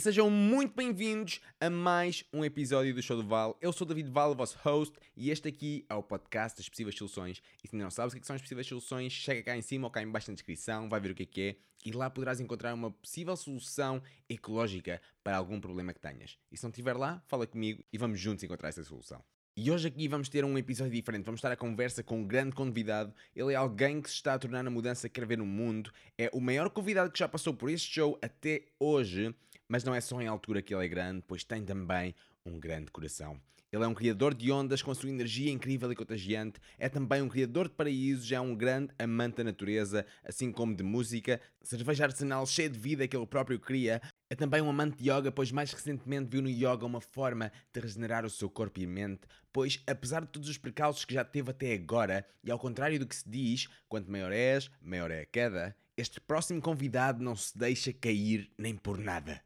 e sejam muito bem-vindos a mais um episódio do Show do Val. Eu sou o David Val, o vosso host, e este aqui é o podcast das possíveis soluções. E se ainda não sabes o que, é são as possíveis soluções, chega cá em cima ou cá em baixo na descrição, vai ver o que é que é, e lá poderás encontrar uma possível solução ecológica para algum problema que tenhas. E se não estiver lá, fala comigo e vamos juntos encontrar essa solução. E hoje aqui vamos ter um episódio diferente. Vamos estar a conversa com um grande convidado. Ele é alguém que se está a tornar a mudança que quer ver no mundo. É o maior convidado que já passou por este show até hoje. Mas não é só em altura que ele é grande, pois tem também um grande coração. Ele é um criador de ondas com sua energia incrível e contagiante. É também um criador de paraísos, é um grande amante da natureza, assim como de música, cerveja arsenal cheia de vida que ele próprio cria. É também um amante de yoga, pois mais recentemente viu no yoga uma forma de regenerar o seu corpo e mente, pois apesar de todos os precalços que já teve até agora, e ao contrário do que se diz, quanto maior és, maior é a queda, este próximo convidado não se deixa cair nem por nada.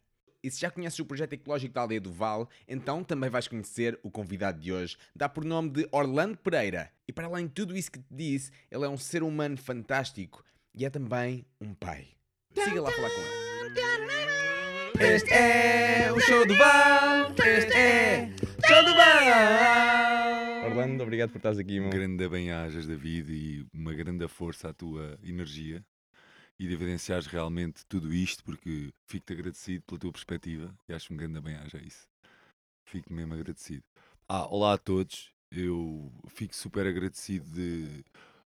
E se já conheces o projeto ecológico da Aldeia do Val, então também vais conhecer o convidado de hoje. Dá por nome de Orlando Pereira. E para além de tudo isso que te disse, ele é um ser humano fantástico e é também um pai. Siga lá falar com ele. Este é o show do Val. Este é o show do Val. Orlando, obrigado por estares aqui, meu. grande bem-ajas, David, e uma grande força à tua energia e de evidenciares realmente tudo isto, porque fico-te agradecido pela tua perspectiva e acho um grande bem-aja isso. Fico mesmo agradecido. Ah, olá a todos, eu fico super agradecido de,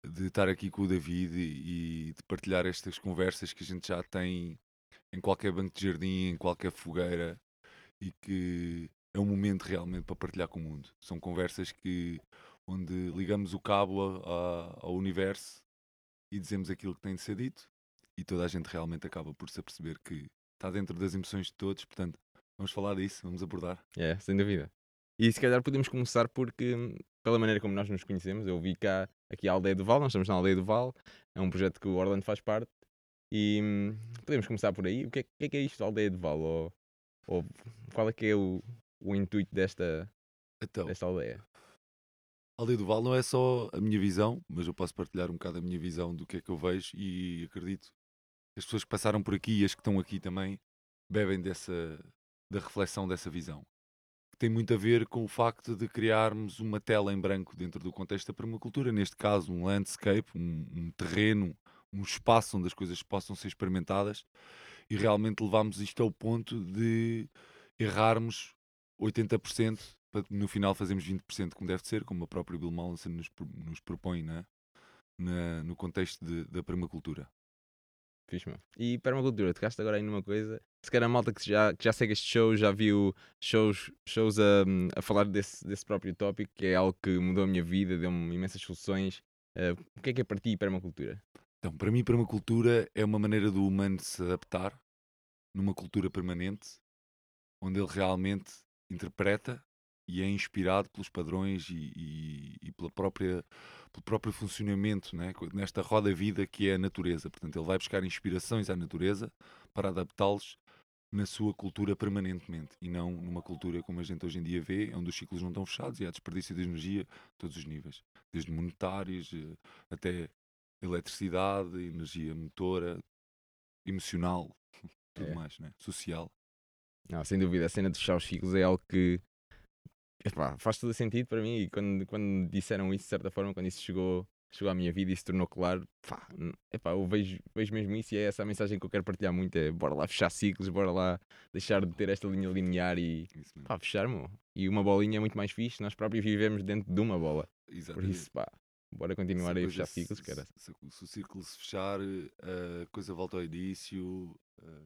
de estar aqui com o David e, e de partilhar estas conversas que a gente já tem em qualquer banco de jardim, em qualquer fogueira e que é um momento realmente para partilhar com o mundo. São conversas que onde ligamos o cabo a- a- ao universo e dizemos aquilo que tem de ser dito e toda a gente realmente acaba por se aperceber que está dentro das emoções de todos, portanto, vamos falar disso, vamos abordar. É, sem dúvida. E se calhar podemos começar porque, hum, pela maneira como nós nos conhecemos, eu vi cá aqui a Aldeia do Val, nós estamos na Aldeia do Val, é um projeto que o Orlando faz parte, e hum, podemos começar por aí. O que é, que é que é isto da Aldeia do Val? Ou, ou qual é que é o, o intuito desta, Então, desta aldeia? a Aldeia do Val não é só a minha visão, mas eu posso partilhar um bocado a minha visão do que é que eu vejo e acredito as pessoas que passaram por aqui e as que estão aqui também bebem dessa da reflexão dessa visão. Que tem muito a ver com o facto de criarmos uma tela em branco dentro do contexto da permacultura, neste caso um landscape, um, um terreno, um espaço onde as coisas possam ser experimentadas e realmente levarmos isto ao ponto de errarmos 80% para no final fazermos 20% como deve ser, como a própria Bill Mallinson nos, nos propõe né? Na, no contexto de- da permacultura. Meu. E permacultura, tocaste agora aí numa coisa. Se calhar a malta que já, que já segue este show já viu shows, shows a, a falar desse, desse próprio tópico, que é algo que mudou a minha vida, deu-me imensas soluções. Eh, o que é que é para ti permacultura? Então, para mim, permacultura é uma maneira do humano se adaptar numa cultura permanente, onde ele realmente interpreta e é inspirado pelos padrões e, e- e pela própria, pelo próprio funcionamento né? nesta roda vida que é a natureza. Portanto, ele vai buscar inspirações à natureza para adaptá-los na sua cultura permanentemente e não numa cultura como a gente hoje em dia vê, onde os ciclos não estão fechados e há desperdício de energia a todos os níveis, desde monetários eh, até eletricidade, energia motora, emocional, tudo É. mais, né? social. Não, sem dúvida, a cena de fechar os ciclos é algo que epá, faz todo sentido para mim. E quando, quando disseram isso, de certa forma, quando isso chegou, chegou à minha vida e se tornou claro, pá, epá, eu vejo, vejo mesmo isso e é essa a mensagem que eu quero partilhar muito: é bora lá fechar ciclos, bora lá deixar de ter esta linha linear e pá, fechar, meu. E uma bolinha é muito mais fixe, nós próprios vivemos dentro de uma bola. Por Exatamente. isso, pá, bora continuar Se aí a fechar se- ciclos, cara. Se, se o círculo se fechar, eh, a coisa volta ao início eh,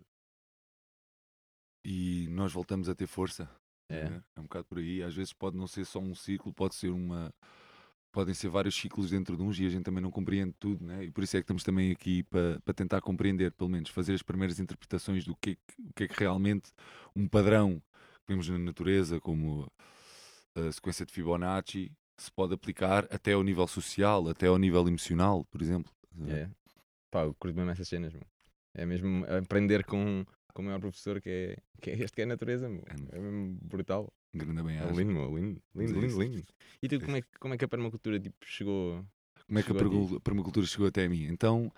e nós voltamos a ter força. É. né? é um bocado por aí. Às vezes pode não ser só um ciclo, pode ser uma. Podem ser vários ciclos dentro de uns e a gente também não compreende tudo, né? E por isso é que estamos também aqui para para tentar compreender, pelo menos, fazer as primeiras interpretações do que é que, o que, é que realmente um padrão que vemos na natureza, como a sequência de Fibonacci, se pode aplicar até ao nível social, até ao nível emocional, por exemplo. É. Pá, eu curto mesmo essas cenas, meu. É mesmo aprender com, com o maior professor que é, que é este que é a natureza, meu. É. É mesmo brutal. Grande bem É lindo, meu. Lindo, lindo, é lindo, lindo. E tu, como é, que- como é que a permacultura tipo, chegou? Como é que a Chegou a a permacultura chegou até mim? Então,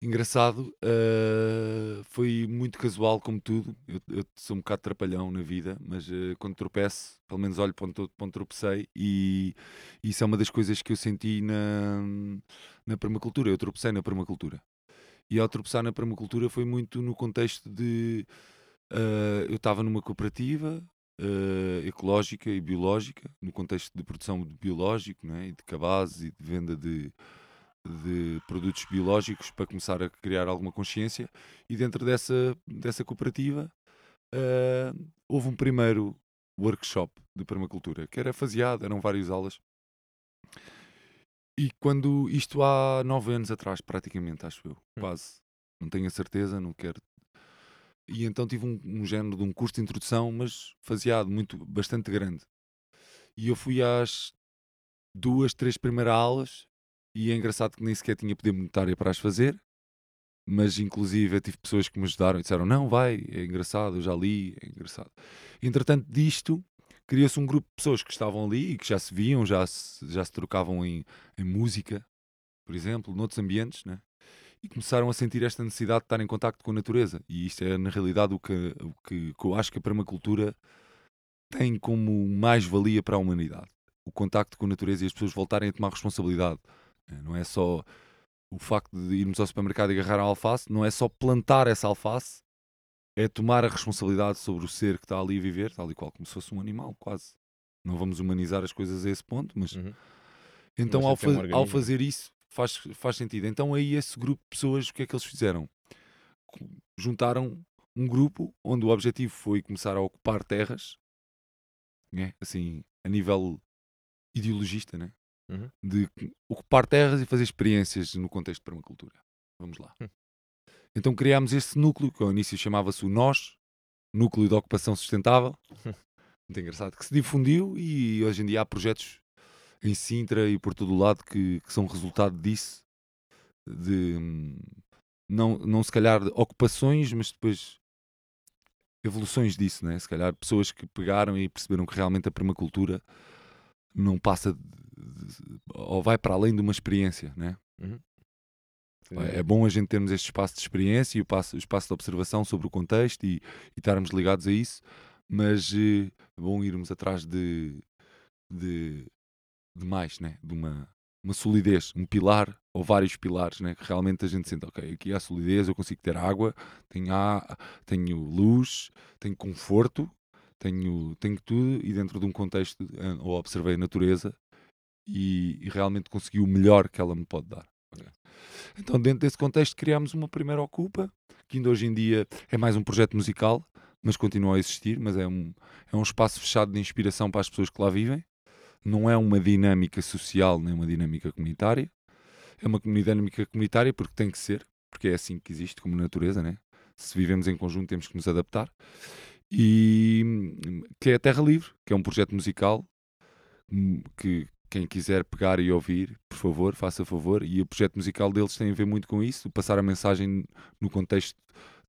engraçado, uh, foi muito casual como tudo. Eu, eu, sou um bocado trapalhão na vida, mas uh, quando tropeço, pelo menos olho para onde, para onde tropecei e isso é uma das coisas que eu senti na, na permacultura. Eu tropecei na permacultura. E ao tropeçar na permacultura foi muito no contexto de uh, eu estava numa cooperativa ecológica e biológica, no contexto de produção de biológico, né, e de cabazes e de venda de, de produtos biológicos para começar a criar alguma consciência e dentro dessa, dessa cooperativa uh, houve um primeiro workshop de permacultura que era faseado, eram várias aulas e quando isto há nove anos atrás praticamente, acho eu, hum. quase não tenho a certeza, não quero e então tive um, um género de um curso de introdução mas faseado, muito, bastante grande e eu fui às duas, três primeiras aulas e é engraçado que nem sequer tinha poder monetário para as fazer, mas inclusive eu tive pessoas que me ajudaram e disseram: Não, vai, é engraçado, eu já li, é engraçado. Entretanto, disto criou-se um grupo de pessoas que estavam ali e que já se viam, já se, já se trocavam em, em música, por exemplo, noutros ambientes, né? e começaram a sentir esta necessidade de estar em contacto com a natureza. E isto é, na realidade, o que, o que, que eu acho que a permacultura tem como mais-valia para a humanidade. O contacto com a natureza e as pessoas voltarem a tomar responsabilidade é, não é só o facto de irmos ao supermercado e agarrar a alface, não é só plantar essa alface, é tomar a responsabilidade sobre o ser que está ali a viver, tal e qual como se fosse um animal, quase. Não vamos humanizar as coisas a esse ponto, mas. Uhum. Então, ao, fa um ao, fazer isso, faz, faz sentido. Então, aí, esse grupo de pessoas, o que é que eles fizeram? Juntaram um grupo onde o objetivo foi começar a ocupar terras, né? assim, a nível ideologista, né? uhum. de ocupar terras e fazer experiências no contexto de permacultura. Vamos lá. Uhum. Então criámos este núcleo, que ao início chamava-se o NOS, Núcleo de Ocupação Sustentável. Muito engraçado, que se difundiu e hoje em dia há projetos em Sintra e por todo o lado que, que são resultado disso, de não, não se calhar ocupações, mas depois evoluções disso, né? se calhar pessoas que pegaram e perceberam que realmente a permacultura não passa ou vai para além de uma experiência, né? Uhum. É bom a gente termos este espaço de experiência e o espaço, espaço de observação sobre o contexto e, e estarmos ligados a isso, mas eh, é bom irmos atrás de, de, de mais, né? de uma, uma solidez, um pilar ou vários pilares, né? que realmente a gente sente, ok, aqui há solidez, eu consigo ter água, tenho, a, tenho luz, tenho conforto, tenho, tenho tudo e dentro de um contexto, eh, ou observei a natureza e, e realmente consegui o melhor que ela me pode dar. Então, dentro desse contexto, criámos uma primeira Ocupa, que ainda hoje em dia é mais um projeto musical, mas continua a existir, mas é um, é um espaço fechado de inspiração para as pessoas que lá vivem. Não é uma dinâmica social nem uma dinâmica comunitária. É uma dinâmica comunitária porque tem que ser, porque é assim que existe como natureza, né? Se vivemos em conjunto temos que nos adaptar. E que é a Terra Livre, que é um projeto musical hum, que, quem quiser pegar e ouvir, por favor, faça favor. E o projeto musical deles tem a ver muito com isso, passar a mensagem no contexto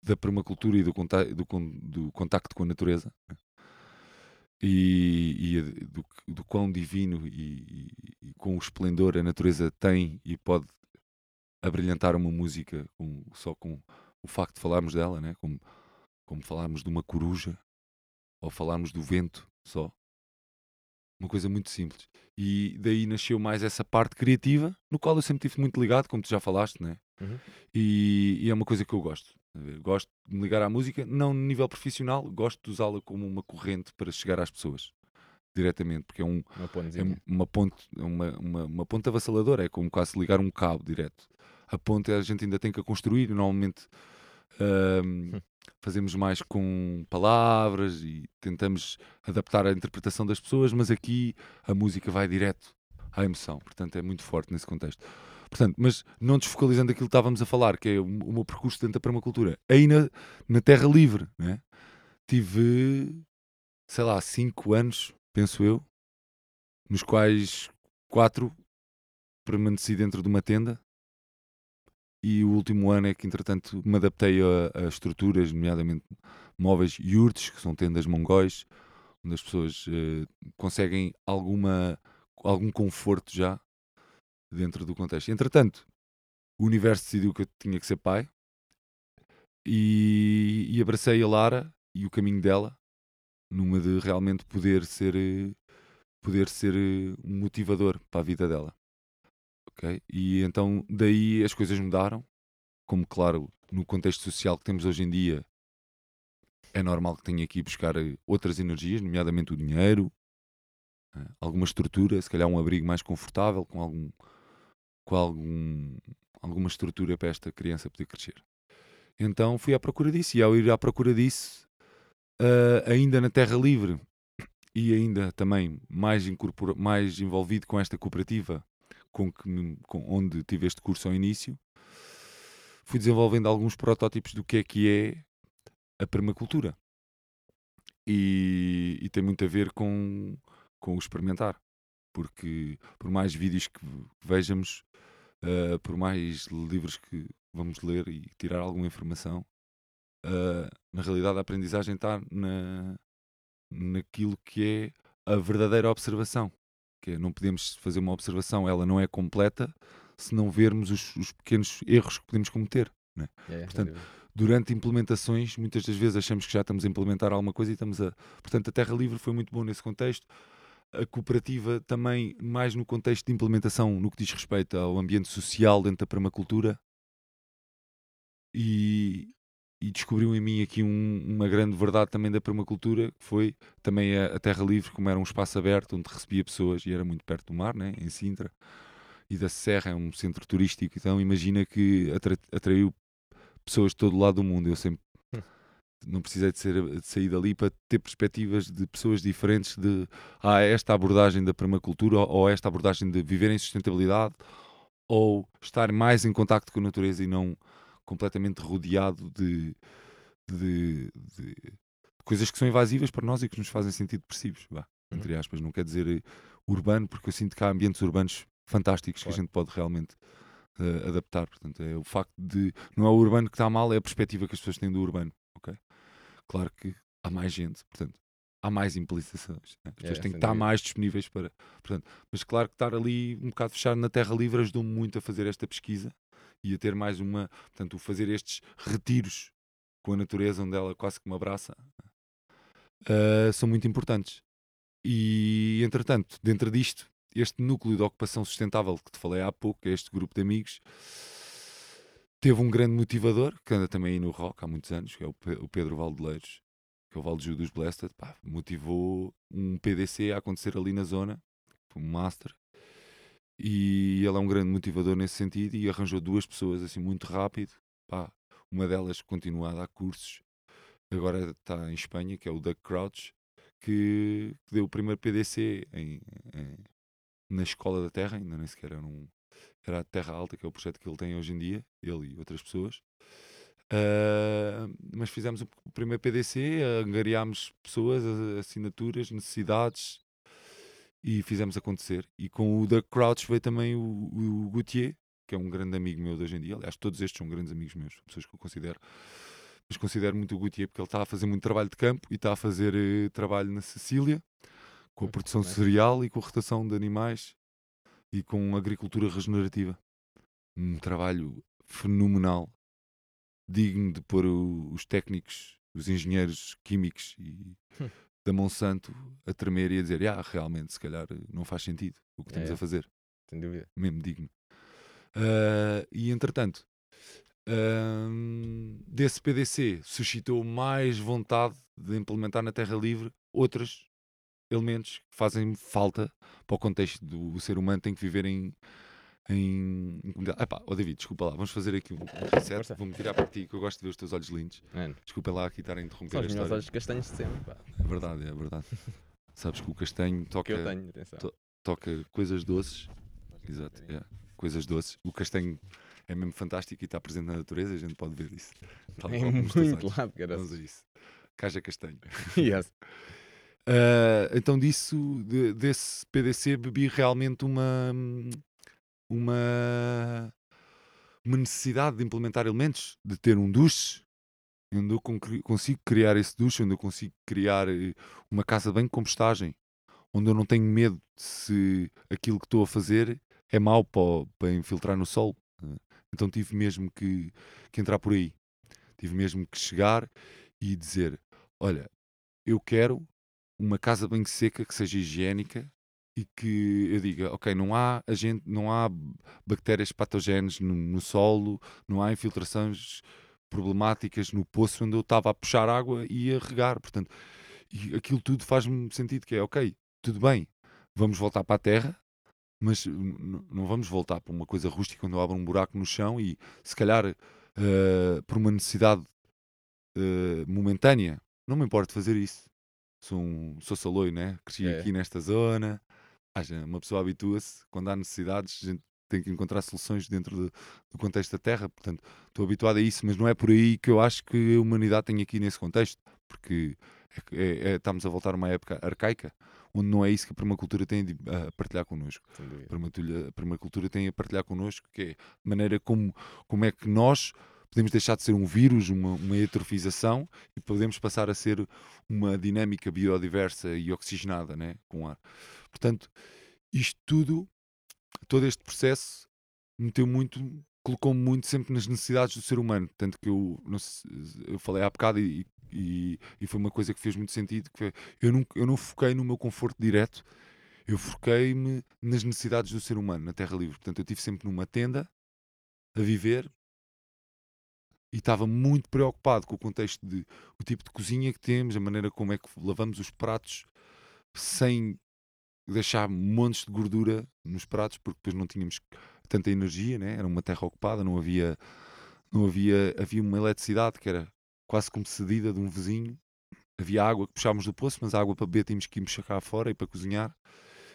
da permacultura e do, do, do contacto com a natureza. Né? E, e do, do, quão divino e, e, com o esplendor a natureza tem e pode abrilhantar uma música com, só com o facto de falarmos dela, né? como, como falarmos de uma coruja ou falarmos do vento só. Uma coisa muito simples. E daí nasceu mais essa parte criativa, no qual eu sempre estive muito ligado, como tu já falaste, né? Uhum. E, e, é uma coisa que eu gosto. Gosto de me ligar à música, não no nível profissional, gosto de usá-la como uma corrente para chegar às pessoas diretamente, porque é, um, uma, é uma ponte, é uma, uma, uma ponte avassaladora, é como quase ligar um cabo direto. A ponte a gente ainda tem que a construir, normalmente um, fazemos mais com palavras e tentamos adaptar a interpretação das pessoas, mas aqui a música vai direto à emoção, portanto é muito forte nesse contexto. Portanto, mas não desfocalizando aquilo que estávamos a falar, que é o, o meu percurso dentro da permacultura, aí na, na Terra Livre, né? tive, sei lá, cinco anos, penso eu, nos quais quatro permaneci dentro de uma tenda e o último ano é que, entretanto, me adaptei a, a estruturas, nomeadamente móveis yurts, que são tendas mongóis, onde as pessoas uh, conseguem alguma, algum conforto já dentro do contexto. Entretanto, o universo decidiu que eu tinha que ser pai e, e abracei a Lara e o caminho dela numa de realmente poder ser poder ser um motivador para a vida dela ok? E então daí as coisas mudaram. Como claro no contexto social que temos hoje em dia é normal que tenha que ir buscar outras energias nomeadamente o dinheiro eh, alguma estrutura se calhar um abrigo mais confortável com algum com algum alguma estrutura para esta criança poder crescer. Então fui à procura disso e ao ir à procura disso uh, ainda na Terra Livre e ainda também mais, mais envolvido com esta cooperativa com que, com, onde tive este curso ao início, fui desenvolvendo alguns protótipos do que é que é a permacultura. E, e tem muito a ver com, com o experimentar. Porque por mais vídeos que vejamos, uh, por mais livros que vamos ler e tirar alguma informação, uh, na realidade a aprendizagem está na, naquilo que é a verdadeira observação. Que é, não podemos fazer uma observação, ela não é completa se não vermos os, os pequenos erros que podemos cometer. Né? É, Portanto, durante implementações, muitas das vezes achamos que já estamos a implementar alguma coisa e estamos a. Portanto, a Terra Livre foi muito bom nesse contexto. A cooperativa também, mais no contexto de implementação, no que diz respeito ao ambiente social dentro da permacultura. E, e descobriu em mim aqui um, uma grande verdade também da permacultura, que foi também a, a, Terra Livre, como era um espaço aberto onde recebia pessoas e era muito perto do mar, né, em Sintra, e da Serra, é um centro turístico, então imagina que atra, atraiu pessoas de todo o lado do mundo. Eu sempre hum. não precisei de, ser, de sair dali para ter perspectivas de pessoas diferentes de ah, esta abordagem da permacultura ou esta abordagem de viver em sustentabilidade ou estar mais em contacto com a natureza e não completamente rodeado de, de, de, coisas que são invasivas para nós e que nos fazem sentir depressivos, vá, uhum. entre aspas. Não quer dizer eh, urbano, porque eu sinto que há ambientes urbanos fantásticos claro. que a gente pode realmente uh, adaptar. Portanto, é o facto de. Não é o urbano que está mal, é a perspectiva que as pessoas têm do urbano. ok? Claro que há mais gente, portanto, há mais implicações. Né? As pessoas é, têm que estar mais disponíveis para. Portanto, mas claro que estar ali um bocado fechado na terra livre ajudou-me muito a fazer esta pesquisa e a ter mais uma. Portanto, fazer estes retiros com a natureza, onde ela quase que me abraça, uh, são muito importantes. E, entretanto, dentro disto, este núcleo de ocupação sustentável que te falei há pouco, este grupo de amigos, teve um grande motivador, que anda também aí no rock há muitos anos, que é o Pedro Valdeleiros, que é o Valde dos Blasted, pá, motivou um PDC a acontecer ali na zona, um master, e ele é um grande motivador nesse sentido e arranjou duas pessoas assim muito rápido. Pá, uma delas continua a dar cursos, agora está em Espanha, que é o Doug Crouch, que, que deu o primeiro PDC em, em, na Escola da Terra, ainda nem sequer era um. Era a Terra Alta, que é o projeto que ele tem hoje em dia, ele e outras pessoas. Uh, mas fizemos o primeiro PDC, angariámos pessoas, assinaturas, necessidades, e fizemos acontecer. E com o The Crouch veio também o, o Gauthier, que é um grande amigo meu de hoje em dia. Aliás, todos estes são grandes amigos meus, pessoas que eu considero. Mas considero muito o Gauthier porque ele está a fazer muito trabalho de campo e está a fazer eh, trabalho na Sicília com a produção cereal e com a rotação de animais e com agricultura regenerativa. Um trabalho fenomenal, digno de pôr o, os técnicos, os engenheiros químicos e hum da Monsanto a tremer e a dizer: ah, realmente, se calhar não faz sentido o que estamos é, a fazer. Sem dúvida. Mesmo digno. Uh, e entretanto, uh, desse PDC suscitou mais vontade de implementar na Terra Livre outros elementos que fazem falta para o contexto do ser humano tem que viver em em, comunidade. Epá, oh David, desculpa lá, vamos fazer aqui um, reset. Vou-me tirar para ti, que eu gosto de ver os teus olhos lindos. Desculpa lá aqui estar a interromper São os meus olhos castanhos de sempre. Pá. É verdade, é verdade. Sabes que o castanho toca, que eu tenho, atenção. To, toca coisas doces. Exato, é. coisas doces. O castanho é mesmo fantástico e está presente na natureza, a gente pode ver isso. Tal é muito lado, cara. Vamos a isso. Caja castanho. yes. Uh, então disso, de, desse PDC bebi realmente uma, uma, uma necessidade de implementar elementos, de ter um duche, onde eu consigo criar esse duche, onde eu consigo criar eh, uma casa bem de compostagem, onde eu não tenho medo se aquilo que estou a fazer é mau para, para infiltrar no solo. Então tive mesmo que, que entrar por aí. Tive mesmo que chegar e dizer: Olha, eu quero uma casa bem seca que seja higiênica e que eu diga, ok, não há agente, não há bactérias patogéneas no, no solo, não há infiltrações problemáticas no poço onde eu estava a puxar água e a regar, portanto, e aquilo tudo faz-me sentido que é, ok, tudo bem, vamos voltar para a terra, mas não vamos voltar para uma coisa rústica onde eu abro um buraco no chão e se calhar uh, por uma necessidade uh, momentânea, não me importa fazer isso. Sou, um, sou saloio, né? Cresci é. aqui nesta zona, uma pessoa habitua-se, quando há necessidades, a gente tem que encontrar soluções dentro de, do contexto da Terra, portanto, estou habituado a isso, mas não é por aí que eu acho que a humanidade tem aqui nesse contexto, porque é, é, é, estamos a voltar a uma época arcaica, onde não é isso que a permacultura tem a partilhar connosco. A permacultura tem a partilhar connosco, que é a maneira como, como é que nós podemos deixar de ser um vírus, uma, uma eutrofização, e podemos passar a ser uma dinâmica biodiversa e oxigenada né, com ar. Portanto, isto tudo, todo este processo, meteu muito, colocou-me muito sempre nas necessidades do ser humano. Tanto que eu, sei, eu falei há bocado e, e, e, foi uma coisa que fez muito sentido, que eu, não, eu não foquei no meu conforto direto, eu foquei-me nas necessidades do ser humano, na Terra Livre. Portanto, eu estive sempre numa tenda, a viver, e estava muito preocupado com o contexto de o tipo de cozinha que temos, a maneira como é que lavamos os pratos sem deixar montes de gordura nos pratos, porque depois não tínhamos tanta energia, né? era uma terra ocupada, não havia, não havia, havia uma eletricidade que era quase como cedida de um vizinho. Havia água que puxávamos do poço, mas a água para beber tínhamos que irmos cá fora e para cozinhar.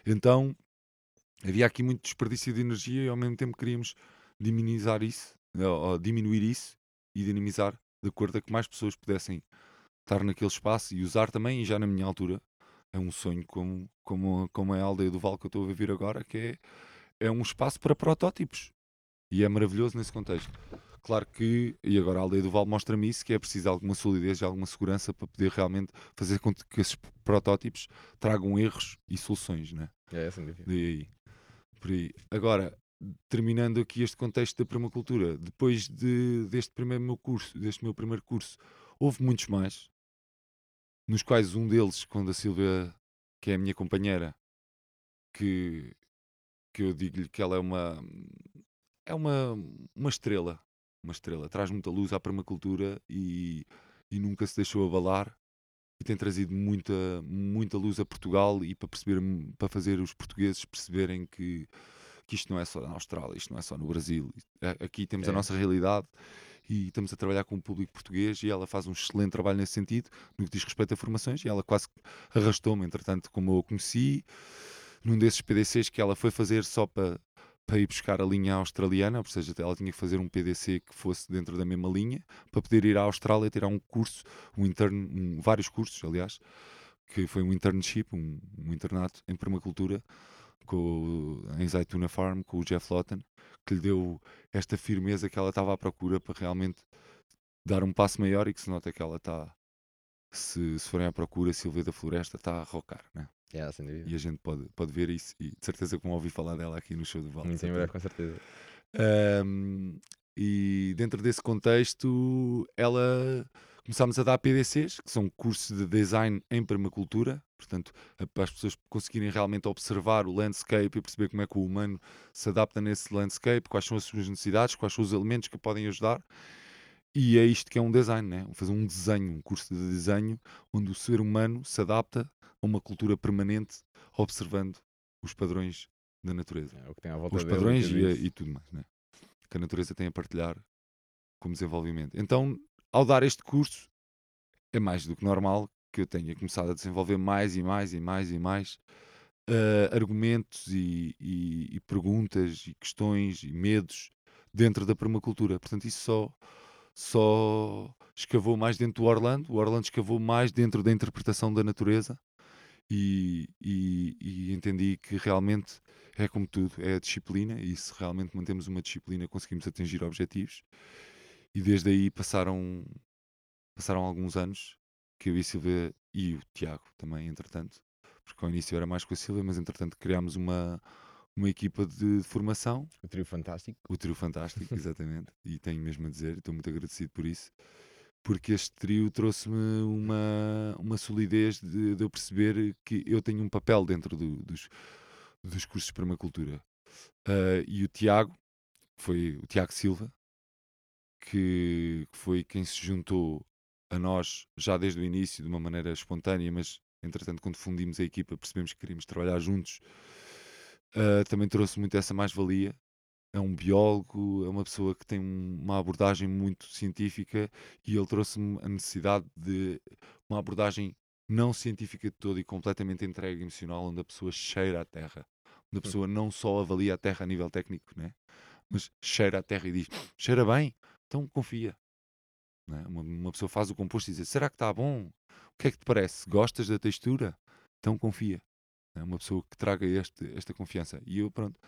Então havia aqui muito desperdício de energia e ao mesmo tempo queríamos diminuir isso, ou diminuir isso e dinamizar de acordo a que mais pessoas pudessem estar naquele espaço e usar também, e já na minha altura, é um sonho como, como, como é a aldeia do Val que eu estou a viver agora, que é, é um espaço para protótipos. E é maravilhoso nesse contexto. Claro que, e agora a aldeia do Val mostra-me isso, que é preciso alguma solidez e alguma segurança para poder realmente fazer com que esses protótipos tragam erros e soluções, né? É, sem dúvida. Daí, por aí. Agora, terminando aqui este contexto da permacultura, depois de, deste primeiro meu curso, deste meu primeiro curso, houve muitos mais, nos quais um deles, quando a Silvia, que é a minha companheira, que, que eu digo-lhe que ela é uma é uma, uma estrela, uma estrela, traz muita luz à permacultura e, e nunca se deixou abalar e tem trazido muita, muita luz a Portugal e para perceber para fazer os portugueses perceberem que que isto não é só na Austrália, isto não é só no Brasil. Aqui temos é. a nossa realidade e estamos a trabalhar com o público português e ela faz um excelente trabalho nesse sentido, no que diz respeito a formações, e ela quase arrastou-me, entretanto, como eu a conheci, num desses PDCs que ela foi fazer só para, para ir buscar a linha australiana, ou seja, ela tinha que fazer um PDC que fosse dentro da mesma linha, para poder ir à Austrália tirar um curso, um intern, um, vários cursos, aliás, que foi um internship, um, um internato em permacultura, com, em Zaytuna Farm com o Jeff Lawton, que lhe deu esta firmeza que ela estava à procura para realmente dar um passo maior e que se nota que ela está, se, se forem à procura, Silvia da Floresta está a rocar, né? Yeah, sem dúvida. E a gente pode, pode ver isso e de certeza que vão ouvir falar dela aqui no show do Val. Breve, com certeza. Um, e dentro desse contexto, ela começámos a dar PDCs, que são cursos de design em permacultura, portanto, para as pessoas conseguirem realmente observar o landscape e perceber como é que o humano se adapta nesse landscape, quais são as suas necessidades, quais são os elementos que podem ajudar. E é isto que é um design, né? fazer um desenho, um curso de desenho, onde o ser humano se adapta a uma cultura permanente, observando os padrões da natureza. É, o que tem à volta os padrões e, e, tudo mais, né? que a natureza tem a partilhar como desenvolvimento. Então, ao dar este curso, é mais do que normal que eu tenha começado a desenvolver mais e mais e mais e mais uh, argumentos e, e, e, perguntas e questões e medos dentro da permacultura. Portanto, isso só, só escavou mais dentro do Orlando. O Orlando escavou mais dentro da interpretação da natureza e, e entendi que realmente é como tudo, é a disciplina e se realmente mantemos uma disciplina conseguimos atingir objetivos e desde aí passaram, passaram alguns anos que eu e a Silvia e o Tiago também, entretanto, porque ao início era mais com a Silvia, mas entretanto criámos uma, uma equipa de, de formação, O trio fantástico. o trio fantástico, exatamente, e tenho mesmo a dizer, estou muito agradecido por isso, porque este trio trouxe-me uma, uma solidez de, de eu perceber que eu tenho um papel dentro do- dos, dos cursos de permacultura. Ah, e o Tiago, foi o Tiago Silva, que foi quem se juntou a nós já desde o início de uma maneira espontânea, mas entretanto quando fundimos a equipa percebemos que queríamos trabalhar juntos. Ah, também trouxe muito essa mais-valia. É um biólogo, é uma pessoa que tem um- uma abordagem muito científica e ele trouxe-me a necessidade de uma abordagem não científica de todo e completamente entregue emocional, onde a pessoa cheira a terra, onde a pessoa não só avalia a terra a nível técnico, né? mas cheira a terra e diz: cheira bem, então confia. né? Uma, uma pessoa faz o composto e diz: será que está bom? O que é que te parece? Gostas da textura? Então confia. É uma pessoa que traga este, esta confiança. E eu, pronto,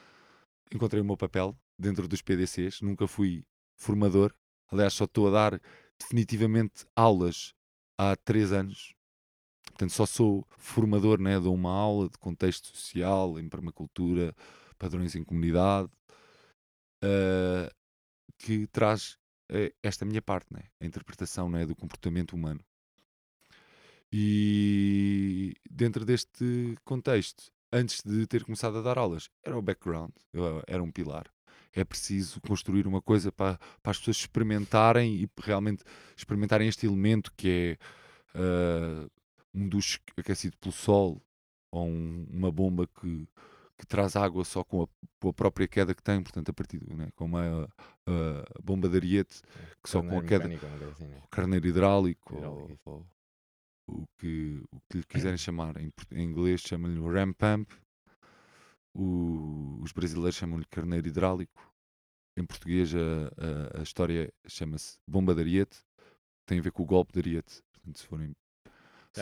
encontrei o meu papel dentro dos PDCs. Nunca fui formador. Aliás, só estou a dar definitivamente aulas há três anos. Portanto, só sou formador, né? dou uma aula de contexto social, em permacultura, padrões em comunidade, ah, que traz esta minha parte, né? a interpretação né? do comportamento humano. E dentro deste contexto, antes de ter começado a dar aulas, era o background, eu- era um pilar. É preciso construir uma coisa para, para as pessoas experimentarem e realmente experimentarem este elemento que é ah, um duche aquecido pelo sol ou um- uma bomba que, que traz água só com a, com a própria queda que tem, portanto, a partir do, né, com uma a bomba de ariete que só com a queda, assim, né? carneiro hidráulico, Hidráulico, ou- ou o que, o que lhe quiserem chamar. Em, em inglês chamam-lhe ram pump, o- os brasileiros chamam-lhe carneiro hidráulico. Em português a, a- a história chama-se bomba de ariete, tem a ver com o golpe de ariete. Portanto, se forem,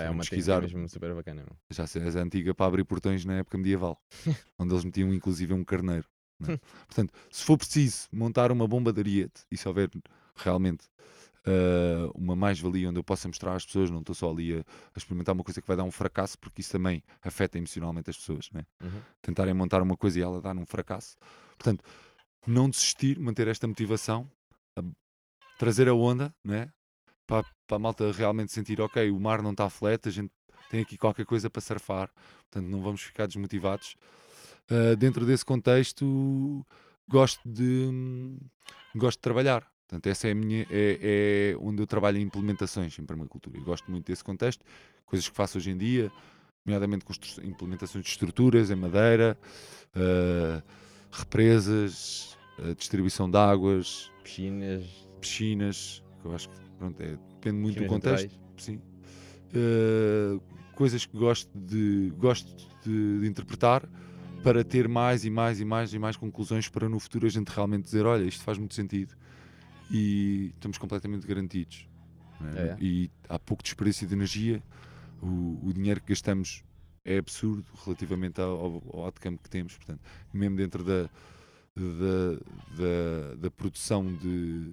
é uma pesquisar, mesmo super bacana. já se és antiga para abrir portões na época medieval, onde eles metiam inclusive um carneiro. não é? Portanto, se for preciso montar uma bomba de ariete e se houver realmente ah, uma mais-valia onde eu possa mostrar às pessoas, não estou só ali a, a experimentar uma coisa que vai dar um fracasso, porque isso também afeta emocionalmente as pessoas, né? Uhum. tentarem montar uma coisa e ela dar um fracasso. Portanto, não desistir, manter esta motivação, a- trazer a onda, né? Para, para a malta realmente sentir, ok, o mar não está flat, a gente tem aqui qualquer coisa para surfar, portanto não vamos ficar desmotivados. Ah, dentro desse contexto, gosto de, gosto de trabalhar. Portanto, essa é, a minha, é, é onde eu trabalho em implementações em permacultura. Eu gosto muito desse contexto, coisas que faço hoje em dia, nomeadamente constru- implementações de estruturas em madeira, ah, represas, ah, distribuição de águas, Piscinas, piscinas, que eu acho que pronto, é, depende muito do piscinas contexto. naturais. Sim. Uh, coisas que gosto de, gosto de, de interpretar para ter mais e mais e mais e mais conclusões para no futuro a gente realmente dizer, olha, isto faz muito sentido e estamos completamente garantidos. é? É, é. E há pouco desperdício de energia, o, o dinheiro que gastamos é absurdo relativamente ao, ao, ao outcome que temos, portanto, mesmo dentro da, da, da, da produção de,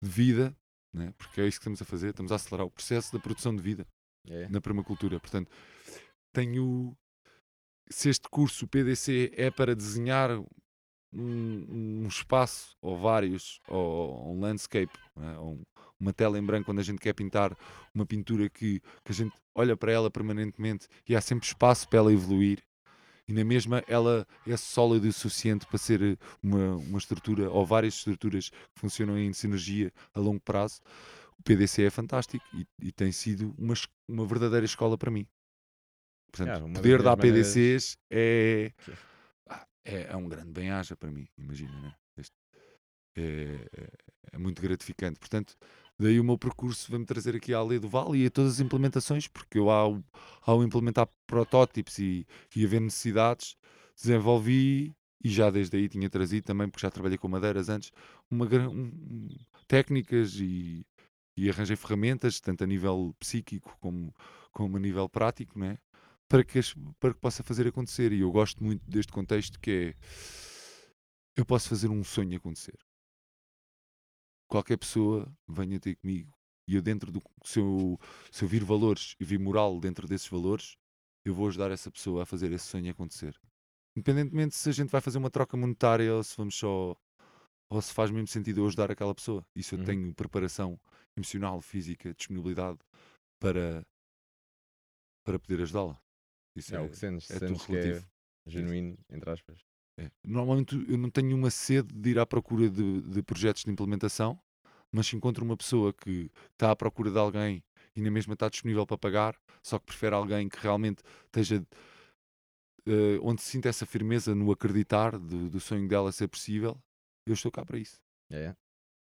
de vida, né? porque é isso que estamos a fazer, estamos a acelerar o processo da produção de vida É. na permacultura. Portanto, tenho. Se este curso, o PDC, é para desenhar um, um espaço, ou vários, ou um landscape, né, ou um- uma tela em branco onde a gente quer pintar uma pintura que, que a gente olha para ela permanentemente e há sempre espaço para ela evoluir. E na mesma ela é sólida o suficiente para ser eh, uma, uma estrutura ou várias estruturas que funcionam em sinergia a longo prazo. O PDC é fantástico e, e tem sido uma, uma verdadeira escola para mim. Portanto, das poder dar maneiras- PDCs é, Que- ah, é, é um grande bem-aja para mim, imagina, né? Este- é, é- é muito gratificante. Portanto, daí o meu percurso vai-me trazer aqui à Lei do Vale e a todas as implementações, porque eu ao, ao implementar protótipos e, e haver necessidades, desenvolvi e já desde aí tinha trazido também, porque já trabalhei com madeiras antes, uma, um- técnicas e, e arranjei ferramentas, tanto a nível psíquico como, como a nível prático, né? para, que para que possa fazer acontecer. E eu gosto muito deste contexto que é eu posso fazer um sonho acontecer. Qualquer pessoa venha ter comigo e eu dentro do se eu, se eu vir valores e vir moral dentro desses valores, eu vou ajudar essa pessoa a fazer esse sonho acontecer. Independentemente se a gente vai fazer uma troca monetária ou se vamos só. ou se faz mesmo sentido eu ajudar aquela pessoa. Isso eu Uhum. tenho preparação emocional, física, disponibilidade para. para poder ajudá-la. Isso É, é, o que sentes, é sentes que é genuíno, entre aspas. É. Normalmente eu não tenho uma sede de ir à procura de, de projetos de implementação, mas se encontro uma pessoa que está à procura de alguém e na mesma está disponível para pagar, só que prefere alguém que realmente esteja eh, onde sinta essa firmeza no acreditar do, do sonho dela ser possível, eu estou cá para isso. É, é.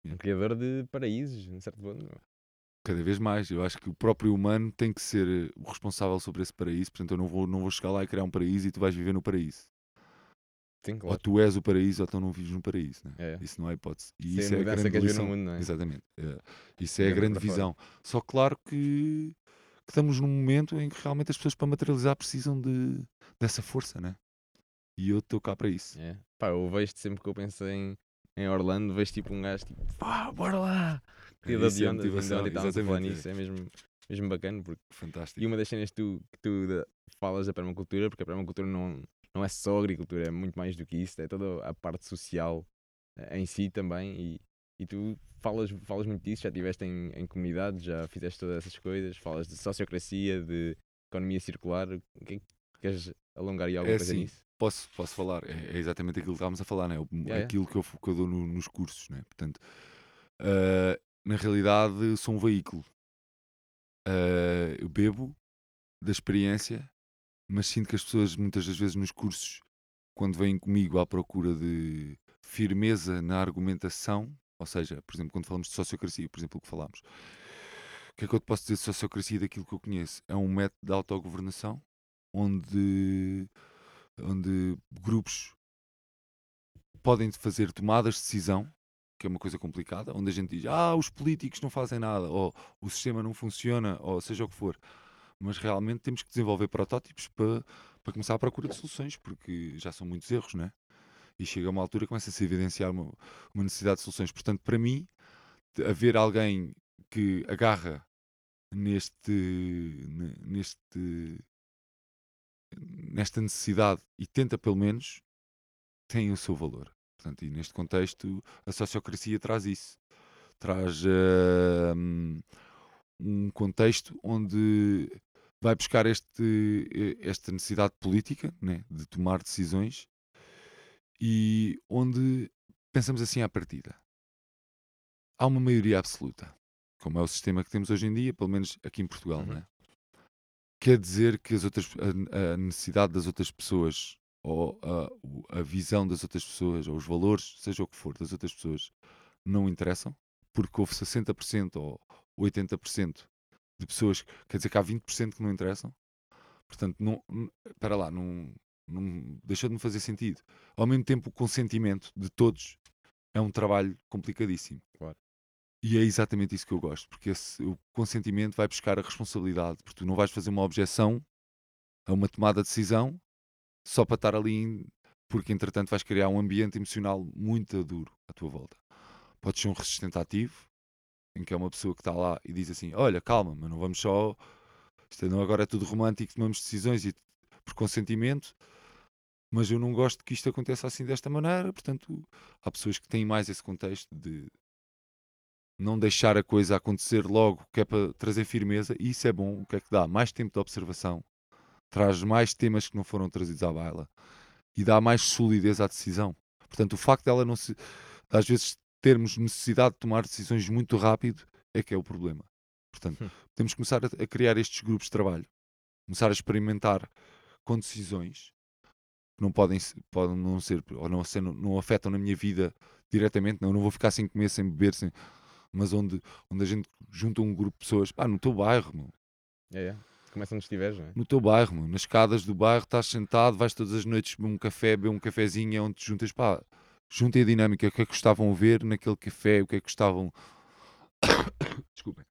Um É. criador de paraísos, de certo modo. meu. Cada vez mais, eu acho que o próprio humano tem que ser eh, o responsável sobre esse paraíso, portanto eu não vou, não vou chegar lá e criar um paraíso e tu vais viver no paraíso. Sim, Ou claro. tu és o paraíso ou tu não vives no paraíso. Né? É. Isso não há hipótese. E Isso é isso a é grande que lição. mundo, é? Exatamente. É. Isso é a grande para fora. visão. Só claro que, que estamos num momento em que realmente as pessoas para materializar precisam de, dessa força, né? E eu estou cá para isso. É. Pá, eu vejo-te sempre que eu penso em, em Orlando, vejo tipo um gajo tipo, pá, bora lá! De é ondas, motivação, ainda ontem estávamos a falar exatamente, nisso, é mesmo, mesmo bacana, porque Fantástico. E uma das cenas que tu, que tu falas da permacultura, porque a permacultura não, não é só agricultura, é muito mais do que isso, é toda a parte social eh, em si também. E, e tu falas, falas muito disso, já estiveste em, em comunidades, já fizeste todas essas coisas, falas de sociocracia, de economia circular. O que é que queres alongar aí alguma É coisa assim, nisso? Posso, posso falar? É, é exatamente aquilo que estávamos a falar, né? É, é. Aquilo que eu, fo- que eu dou no- nos cursos, né? Portanto, ah, na realidade, sou um veículo. Ah, eu bebo da experiência, mas sinto que as pessoas, muitas das vezes, nos cursos, quando vêm comigo à procura de firmeza na argumentação, ou seja, por exemplo, quando falamos de sociocracia, por exemplo, o que falámos, o que é que eu te posso dizer de sociocracia daquilo que eu conheço? É um método de autogovernação onde onde grupos podem fazer tomadas de decisão, que é uma coisa complicada, onde a gente diz, ah, os políticos não fazem nada, ou o sistema não funciona, ou seja o que for. Mas realmente temos que desenvolver protótipos para, para começar à procura de soluções, porque já são muitos erros, né? E chega a uma altura que começa a se evidenciar uma, uma necessidade de soluções. Portanto, para mim, haver alguém que agarra neste, ne- neste nesta necessidade e tenta pelo menos tem o seu valor. Portanto, e neste contexto a sociocracia traz isso. Traz hum, um contexto onde vai buscar este, esta necessidade política né, de tomar decisões e onde pensamos assim à partida. Há uma maioria absoluta, como é o sistema que temos hoje em dia, pelo menos aqui em Portugal, Uhum. né? quer dizer que as outras, a, a necessidade das outras pessoas ou a, a visão das outras pessoas ou os valores, seja o que for, das outras pessoas não interessam, porque houve 60% ou 80% de pessoas, quer dizer que há 20% que não interessam. Portanto, não, espera lá, não, não deixou de me fazer sentido. Ao mesmo tempo, o consentimento de todos é um trabalho complicadíssimo. Claro. E é exatamente isso que eu gosto, porque esse, o consentimento vai buscar a responsabilidade, porque tu não vais fazer uma objeção a uma tomada de decisão só para estar ali, porque entretanto vais criar um ambiente emocional muito duro à tua volta. Podes ser um resistente ativo, em que é uma pessoa que está lá e diz assim: Olha, calma, mas não vamos só. Isto não agora é tudo romântico, tomamos decisões e por consentimento, mas eu não gosto que isto aconteça assim desta maneira. Portanto, há pessoas que têm mais esse contexto de não deixar a coisa acontecer logo, que é para trazer firmeza, e isso é bom. O que é que dá? Mais tempo de observação, traz mais temas que não foram trazidos à baila e dá mais solidez à decisão. Portanto, o facto dela não se. às vezes termos necessidade de tomar decisões muito rápido é que é o problema. Portanto, Hum. temos que começar a, criar estes grupos de trabalho, começar a experimentar com decisões que não podem, podem não ser, ou não, ser, não afetam na minha vida diretamente, não, eu não vou ficar sem comer, sem beber, sem, mas onde, onde a gente junta um grupo de pessoas, pá, no teu bairro, meu, É, é. Começa onde estiveres, não é? no teu bairro, meu, nas escadas do bairro, estás sentado, vais todas as noites beber um café, beber um cafezinho, é onde te juntas, pá, juntem a dinâmica, o que é que gostavam de ver naquele café, o que é que gostavam. Desculpem.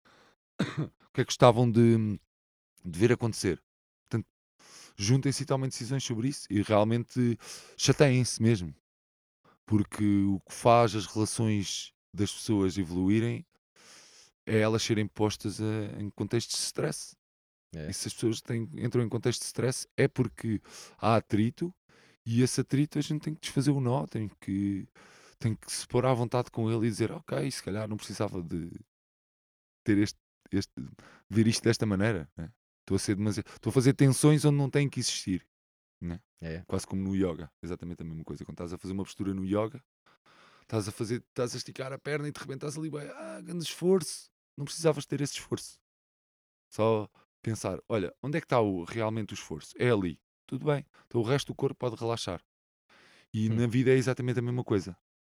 o que é que gostavam de, de ver acontecer. Portanto, juntem-se e tomem decisões sobre isso e realmente chateiem-se mesmo. Porque o que faz as relações das pessoas evoluírem é elas serem postas a- em contextos de stress. É. E se as pessoas têm, entram em contexto de stress é porque há atrito E esse atrito a gente tem que desfazer o nó, tem que, tem que se pôr à vontade com ele e dizer, ok, se calhar não precisava de ter este, este ver isto desta maneira. Né? Estou a ser demasiado, estou a fazer tensões onde não tem que existir. Né? É. Quase como no yoga, exatamente a mesma coisa. Quando estás a fazer uma postura no yoga, estás a fazer, estás a esticar a perna e de repente estás ali, bem, ah, grande esforço. Não precisavas ter esse esforço. Só pensar, olha, onde é que está o, realmente o esforço? É ali. Tudo bem. Então o resto do corpo pode relaxar. E Hum. na vida é exatamente a mesma coisa.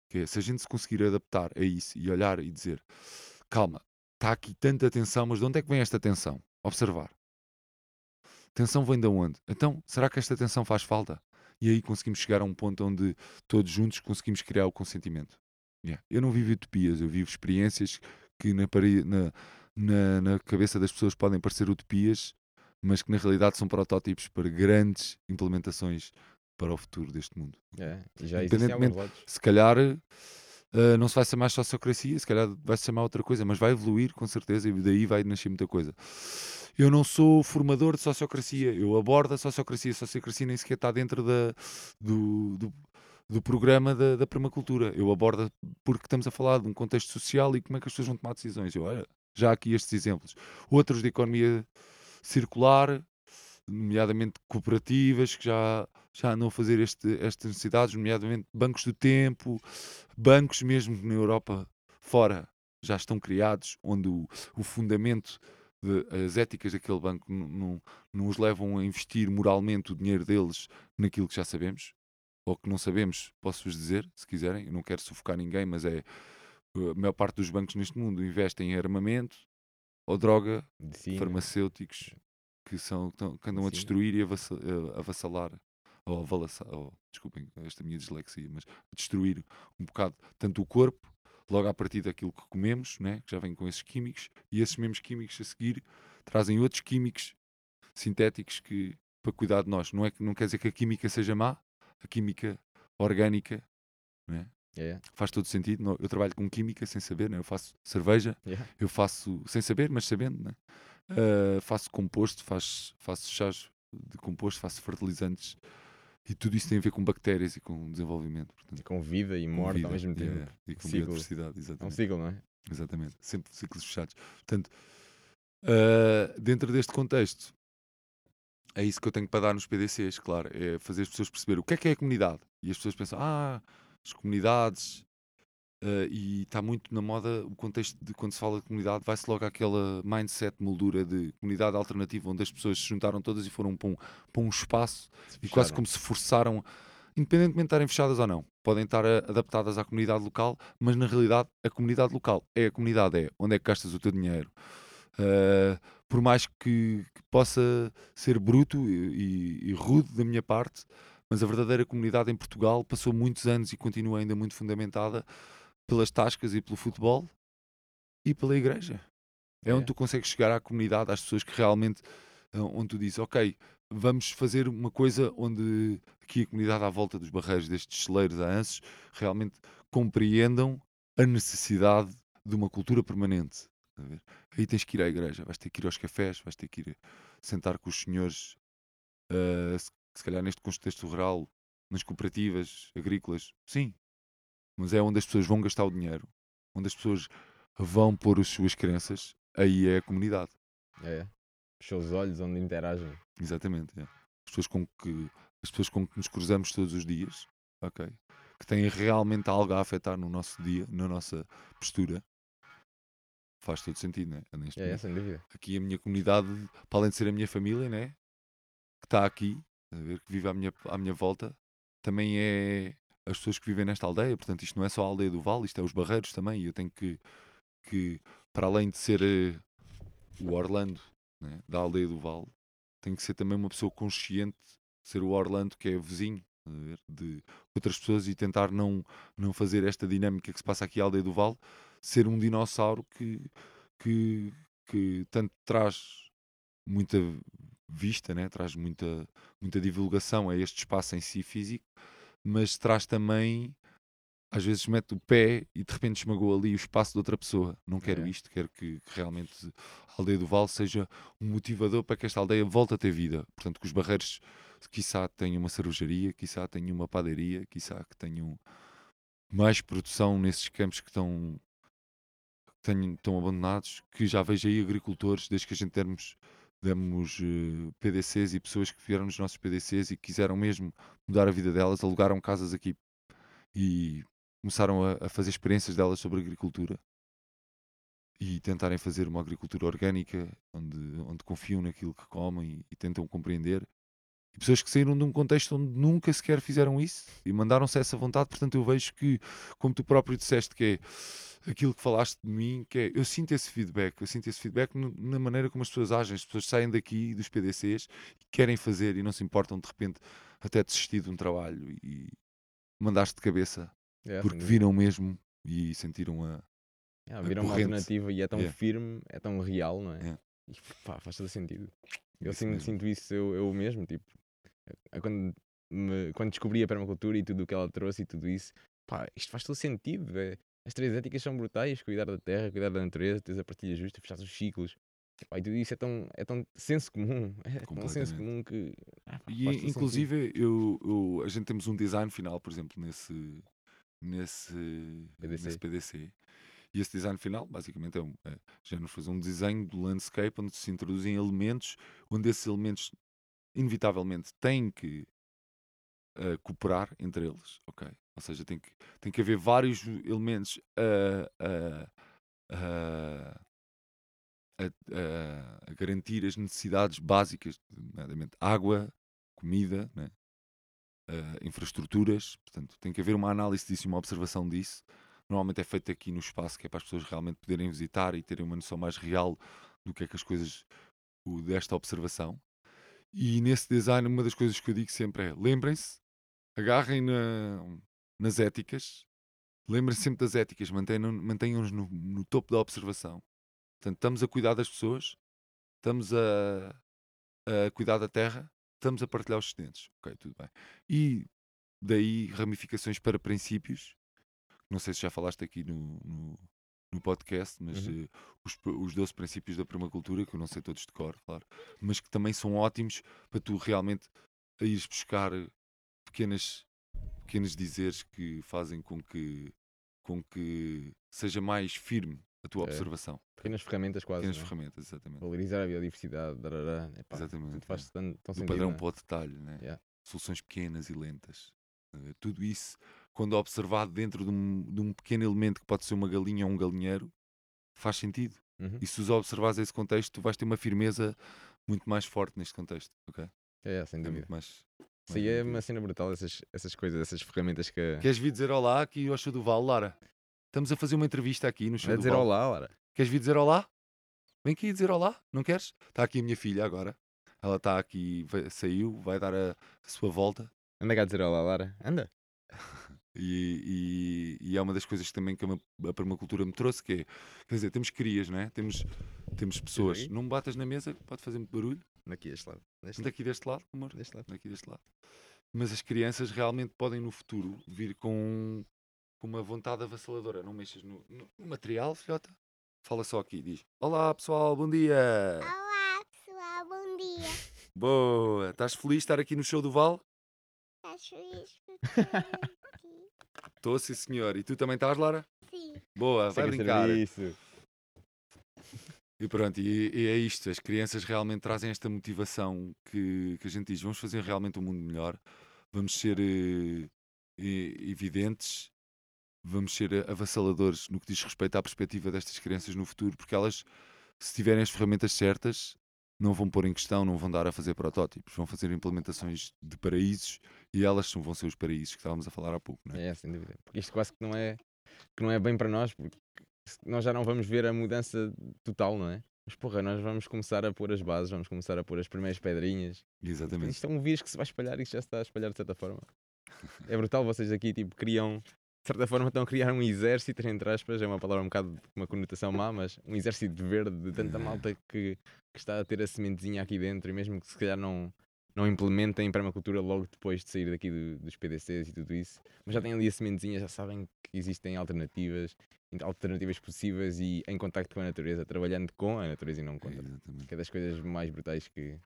Que é, se a gente se conseguir adaptar a isso e olhar e dizer, calma, está aqui tanta tensão, mas de onde é que vem esta tensão? Observar. Tensão vem de onde? Então, será que esta tensão faz falta? E aí conseguimos chegar a um ponto onde todos juntos conseguimos criar o consentimento. Yeah. Eu não vivo utopias, eu vivo experiências que na, na, na, na cabeça das pessoas podem parecer utopias, mas que na realidade são protótipos para grandes implementações para o futuro deste mundo. É, já Independentemente-. Se calhar eh, não se vai chamar sociocracia, se calhar vai se chamar outra coisa, mas vai evoluir com certeza e daí vai nascer muita coisa. Eu não sou formador de sociocracia, eu abordo a sociocracia. A sociocracia nem sequer está dentro da, do, do, do programa da, da permacultura. Eu abordo porque estamos a falar de um contexto social e como é que as pessoas vão tomar decisões. Eu, olha, já aqui estes exemplos. Outros de economia circular, nomeadamente cooperativas, que já, já andam a fazer este, estas necessidades, nomeadamente bancos do tempo, bancos mesmo que na Europa fora já estão criados, onde o, o fundamento, de, as éticas daquele banco não, não, os levam a investir moralmente o dinheiro deles naquilo que já sabemos, ou que não sabemos, posso-vos dizer, se quiserem, eu não quero sufocar ninguém, mas é a maior parte dos bancos neste mundo investem em armamento ou droga Medicina. farmacêuticos que, são, que que andam a Sim. destruir e a avassalar, ou avalaçar, ou, desculpem esta minha dislexia, mas a destruir um bocado tanto o corpo, logo a partir daquilo que comemos, né, que já vem com esses químicos, e esses mesmos químicos a seguir trazem outros químicos sintéticos que, para cuidar de nós. Não, é que, não quer dizer que a química seja má, a química orgânica né, É, faz todo sentido. Não- Eu trabalho com química sem saber, né? eu faço cerveja, yeah. eu faço sem saber, mas sabendo, né? Ah, faço composto, faço, faço chás de composto, faço fertilizantes e tudo isso tem a ver com bactérias e com desenvolvimento. Portanto, com vida e morte vida, ao mesmo tempo. yeah, e com Ciclo. biodiversidade, É um exatamente. ciclo, não é? Exatamente, sempre ciclos fechados. Portanto, ah, dentro deste contexto, é isso que eu tenho para dar nos PDCs, claro, é fazer as pessoas perceber o que é que é a comunidade. E as pessoas pensam, ah, as comunidades, ah, e está muito na moda o contexto de quando se fala de comunidade, vai-se logo àquela mindset moldura de comunidade alternativa, onde as pessoas se juntaram todas e foram para um, para um espaço e quase como se forçaram, independentemente de estarem fechadas ou não, podem estar a- adaptadas à comunidade local, mas na realidade a comunidade local é a comunidade, é onde é que gastas o teu dinheiro. Uh, por mais que, que possa ser bruto e, e- e rude da minha parte, mas a verdadeira comunidade em Portugal passou muitos anos e continua ainda muito fundamentada pelas tascas e pelo futebol e pela igreja. É, É. onde tu consegues chegar à comunidade, às pessoas que realmente, uh, onde tu dizes, ok, vamos fazer uma coisa onde aqui a comunidade à volta dos barreiros destes celeiros há anses realmente compreendam a necessidade de uma cultura permanente. A? Aí tens que ir à igreja, vais ter que ir aos cafés, vais ter que ir sentar com os senhores, uh, se, se calhar neste contexto rural, nas cooperativas agrícolas, sim, mas é onde as pessoas vão gastar o dinheiro, onde as pessoas vão pôr as suas crenças, aí é a comunidade. É. Os olhos onde interagem. Exatamente. é. As, pessoas com que, as pessoas com que nos cruzamos todos os dias, ok? Que têm realmente algo a afetar no nosso dia, na nossa postura, faz todo sentido, né? Neste É, é, sem dúvida. Aqui a minha comunidade, para além de ser a minha família, né? Que está aqui, a ver, que vive à minha, à minha volta, também é as pessoas que vivem nesta aldeia. Portanto, isto não é só a aldeia do Vale, isto é os barreiros também. E eu tenho que, que para além de ser eh, o Orlando né, da aldeia do Vale, tenho que ser também uma pessoa consciente ser o Orlando que é vizinho ver, de outras pessoas e tentar não, não fazer esta dinâmica que se passa aqui à aldeia do Vale, ser um dinossauro que, que, que tanto traz muita vista, né? traz muita, muita divulgação a este espaço em si físico, mas traz também às vezes mete o pé e de repente esmagou ali o espaço de outra pessoa. Não quero É. isto, quero que, que realmente a aldeia do Val seja um motivador para que esta aldeia volte a ter vida. Portanto, que os barreiros quiçá tenham uma cervejaria, quiçá tenham uma padaria, quiçá que tenham mais produção nesses campos que estão, que estão abandonados, que já vejo aí agricultores, desde que a gente demos, demos eh, PDCs e pessoas que vieram nos nossos PDCs e quiseram mesmo mudar a vida delas, alugaram casas aqui e começaram a, a fazer experiências delas sobre agricultura e tentarem fazer uma agricultura orgânica onde, onde confiam naquilo que comem e, tentam compreender. E pessoas que saíram de um contexto onde nunca sequer fizeram isso e mandaram-se essa vontade. Portanto, eu vejo que, como tu próprio disseste, que é aquilo que falaste de mim, que é eu sinto esse feedback, eu sinto esse feedback no- na maneira como as pessoas agem. As pessoas saem daqui dos PDCs e querem fazer e não se importam de repente até desistir de um trabalho e mandaste de cabeça Yeah, porque dúvida. viram mesmo e sentiram a. Yeah, viram uma corrente. alternativa e é tão Yeah. firme, é tão real, não é? Yeah. E pá, faz todo sentido. Eu Isso sinto, sinto isso eu, eu mesmo, tipo, quando, me- quando descobri a permacultura e tudo o que ela trouxe e tudo isso, pá, isto faz todo sentido. é- as três éticas são brutais: cuidar da terra, cuidar da natureza, teres a partilha justa, fechar os ciclos. Pá, e tudo isso é tão, é tão senso comum, é tão senso comum que. ah, pá, E inclusive eu, eu- a gente temos um design final, por exemplo, nesse, nesse PDC. nesse PDC. E esse design final, basicamente, é, um, é já nos faz um desenho do landscape onde se introduzem elementos, onde esses elementos, inevitavelmente, têm que eh, cooperar entre eles, ok? Ou seja, tem que, tem que haver vários elementos a, a, a, a- garantir as necessidades básicas, nomeadamente água, comida, né? eh, infraestruturas. Portanto, tem que haver uma análise disso e uma observação disso. Normalmente é feito aqui no espaço, que é para as pessoas realmente poderem visitar e terem uma noção mais real do que é que as coisas, o- desta observação. E nesse design, uma das coisas que eu digo sempre é: lembrem-se, agarrem na- nas éticas, lembrem-se sempre das éticas, mantenham- mantenham-nos no, no topo da observação. Portanto, estamos a cuidar das pessoas, estamos a, a cuidar da terra, estamos a partilhar os excedentes. Ok, tudo bem. E daí ramificações para princípios. Não sei se já falaste aqui no, no, no podcast, mas Uhum. eh, os, os 12 princípios da permacultura, que eu não sei todos de cor, claro, mas que também são ótimos para tu realmente ires buscar pequenas, pequenos dizeres que fazem com que, com que seja mais firme a tua É. observação. Pequenas ferramentas quase. Pequenas não é? ferramentas, exatamente. Valorizar a biodiversidade, darará, epá, Exatamente, tudo faz é. tão, tão do sentido. padrão não é? para o detalhe, né? Yeah. soluções pequenas e lentas. Eh, Tudo isso, quando observado dentro de um, de um pequeno elemento que pode ser uma galinha ou um galinheiro, faz sentido. Uhum. E se os observares esse contexto, tu vais ter uma firmeza muito mais forte neste contexto. ok? É, sem É dúvida. muito mais. Isso aí é uma cena brutal, essas, essas coisas, essas ferramentas que. Queres vir dizer olá aqui ao Show do Val, Lara? Estamos a fazer uma entrevista aqui no Vai do dizer olá, ora. Queres vir dizer olá? Vem aqui dizer olá, não queres? Está aqui a minha filha agora. Ela está aqui, vai- saiu, vai dar a, a sua volta. Anda cá a dizer olá, Lara. Anda. E, e- e é uma das coisas também que a, a permacultura me trouxe, que é, quer dizer, temos crias, não é? Temos, temos pessoas. Não me batas na mesa, pode fazer muito barulho. Daqui este lado. Deste Daqui deste lado, amor. lado. Deste lado. Daqui deste lado. Mas as crianças realmente podem no futuro vir com, com uma vontade avassaladora. Não mexas no, no- no material, filhota. Fala só aqui, diz: Olá pessoal, bom dia! Olá, pessoal, bom dia. Boa! Estás feliz de estar aqui no show do Val? Estás feliz por estar aqui? Estou, sim senhor. E tu também estás, Lara? Sim. Boa, Isso vai brincar. serviço. E pronto, e, e é isto, as crianças realmente trazem esta motivação que, que a gente diz, vamos fazer realmente um mundo melhor, vamos ser eh, evidentes, vamos ser avassaladores no que diz respeito à perspectiva destas crianças no futuro, porque elas, se tiverem as ferramentas certas, não vão pôr em questão, não vão dar a fazer protótipos, vão fazer implementações de paraísos e elas vão ser os paraísos que estávamos a falar há pouco, não é? É, sem dúvida. Porque isto quase que não é, que não é bem para nós, porque nós já não vamos ver a mudança total, não é? Mas porra, nós vamos começar a pôr as bases, vamos começar a pôr as primeiras pedrinhas. Exatamente. Isto é um vírus que se vai espalhar e que já se está a espalhar de certa forma. É brutal, vocês aqui tipo criam, de certa forma estão a criar um exército, entre aspas, é uma palavra um bocado com uma conotação má, mas um exército verde de tanta É. malta que, que está a ter a sementezinha aqui dentro e mesmo que se calhar não, não implementem permacultura logo depois de sair daqui do- dos PDCs e tudo isso, mas já têm ali a sementezinha, já sabem que existem alternativas, alternativas possíveis e em contacto com a natureza, trabalhando com a natureza e não contra. Exatamente. Que é das coisas mais brutais que,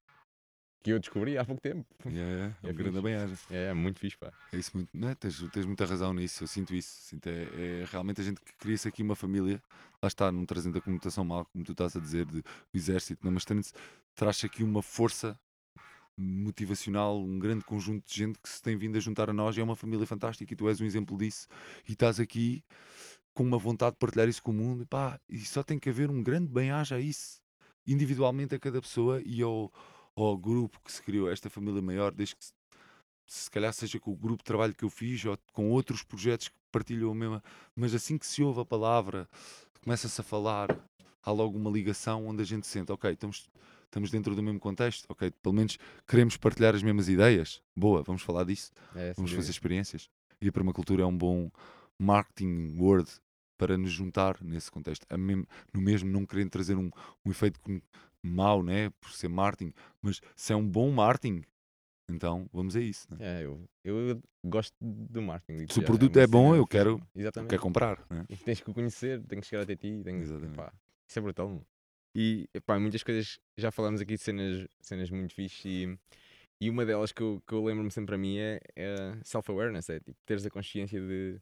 que eu descobri há pouco tempo. Yeah, é É um grande bem-aja. É, é muito fixe, pá. É isso muito, não é? tens, tens muita razão nisso, eu sinto isso. Sinto, é, é realmente a gente que cria-se aqui uma família, lá está, não trazendo a conotação mal, como tu estás a dizer, de, do exército, não, mas traz- traz aqui uma força motivacional, um grande conjunto de gente que se tem vindo a juntar a nós e é uma família fantástica e tu és um exemplo disso e estás aqui com uma vontade de partilhar isso com o mundo, pá, e só tem que haver um grande bem-aja a isso, individualmente a cada pessoa e ao, ao grupo que se criou, esta família maior, desde que se calhar seja com o grupo de trabalho que eu fiz ou com outros projetos que partilham a mesma, mas assim que se ouve a palavra, começa-se a falar, há logo uma ligação onde a gente sente, ok, estamos, estamos dentro do mesmo contexto, ok, pelo menos queremos partilhar as mesmas ideias, boa, vamos falar disso, É, vamos fazer experiências. E a permacultura é um bom marketing word para nos juntar nesse contexto. Mem- no mesmo, não querendo trazer um, um efeito mau, né? Por ser marketing, mas se é um bom marketing, então vamos a isso. Né? É, eu, eu gosto do marketing. Se o produto uma é bom, eu quero- mano. Exatamente. Quer comprar, né? E tens que o conhecer, tem que chegar até ti, tem Exatamente. pá, isso é brutal. E pá, muitas coisas, já falamos aqui de cenas, cenas muito fixes e, e uma delas que eu, que eu lembro-me sempre a mim é, é self-awareness, é tipo, teres a consciência de,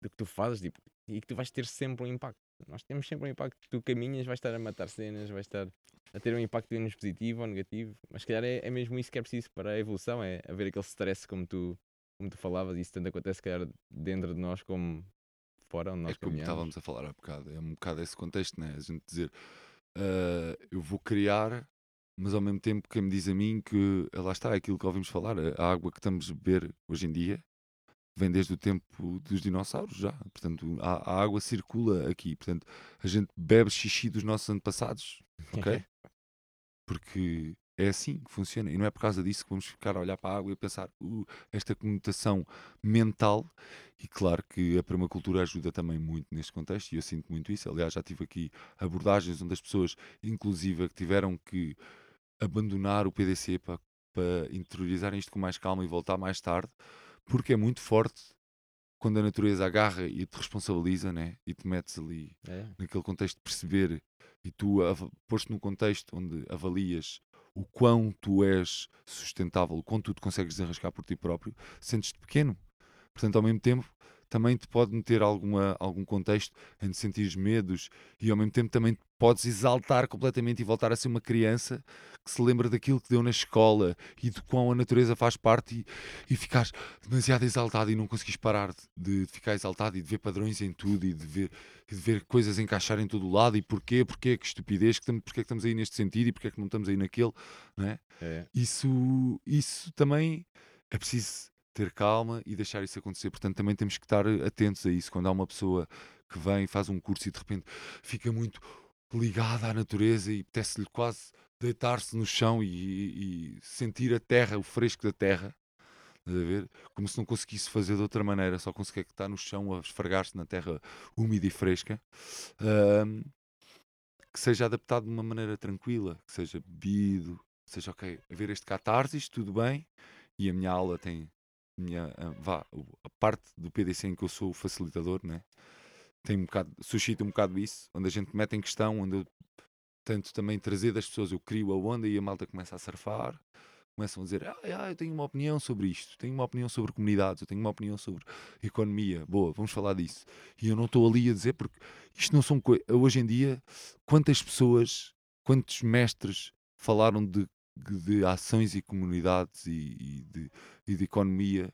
do que tu fazes tipo, e que tu vais ter sempre um impacto. Nós temos sempre um impacto, tu caminhas, vais estar a matar cenas, vais estar a ter um impacto menos positivo ou negativo, mas se calhar é, é mesmo isso que é preciso para a evolução, é haver aquele stress como tu, como tu falavas, e isso tanto acontece se calhar dentro de nós como fora, onde nós É como caminhamos. estávamos a falar há bocado, é um bocado esse contexto, né? A gente dizer "Ah, eu vou criar, mas ao mesmo tempo quem me diz a mim que eh, lá está é aquilo que ouvimos falar, a a água que estamos a beber hoje em dia vem desde o tempo dos dinossauros já. Portanto, a, a água circula aqui. Portanto, a gente bebe xixi dos nossos antepassados, ok? Porque é assim que funciona. E não é por causa disso que vamos ficar a olhar para a água e a pensar "Uh, esta conotação mental. E claro que a permacultura ajuda também muito neste contexto, e eu sinto muito isso. Aliás, já tive aqui abordagens onde as pessoas, inclusive, que tiveram que abandonar o PDC para, para interiorizarem isto com mais calma e voltar mais tarde, porque é muito forte quando a natureza agarra e te responsabiliza, né? E te metes ali É. naquele contexto de perceber e tu pôs-te num contexto onde avalias o quão tu és sustentável, o quão tu te consegues desenrascar por ti próprio, sentes-te pequeno. Portanto, ao mesmo tempo, também te pode meter alguma, algum contexto em te sentires medos e ao mesmo tempo também te podes exaltar completamente e voltar a ser uma criança que se lembra daquilo que deu na escola e de quão a natureza faz parte e, e ficares demasiado exaltado e não conseguis parar de, de ficar exaltado e de ver padrões em tudo e de ver, de ver coisas encaixar em todo o lado e porquê, porquê, que estupidez, que porquê que estamos aí neste sentido e porquê que não estamos aí naquele, não é? É. Isso, isso também é preciso ter calma e deixar isso acontecer. Portanto, também temos que estar atentos a isso. Quando há uma pessoa que vem, faz um curso e de repente fica muito ligada à natureza e apetece-lhe quase deitar-se no chão e, e sentir a terra, o fresco da terra. A ver? Como se não conseguisse fazer de outra maneira, só conseguir que estar no chão a esfregar-se na terra úmida e fresca. Ahm, que seja adaptado de uma maneira tranquila, que seja bebido, seja ok, a ver este catarsis, tudo bem, e a minha aula tem minha, ah, vá, a parte do PDC em que eu sou o facilitador, né? Tem um bocado, suscita um bocado isso, onde a gente mete em questão, onde eu tento também trazer das pessoas, eu crio a onda e a malta começa a surfar, começam a dizer, ah, ah, eu tenho uma opinião sobre isto, tenho uma opinião sobre comunidades, eu tenho uma opinião sobre economia, boa, vamos falar disso. E eu não estou ali a dizer, porque isto não são coisas, hoje em dia, quantas pessoas, quantos mestres falaram de, de ações e comunidades e, e de, e de economia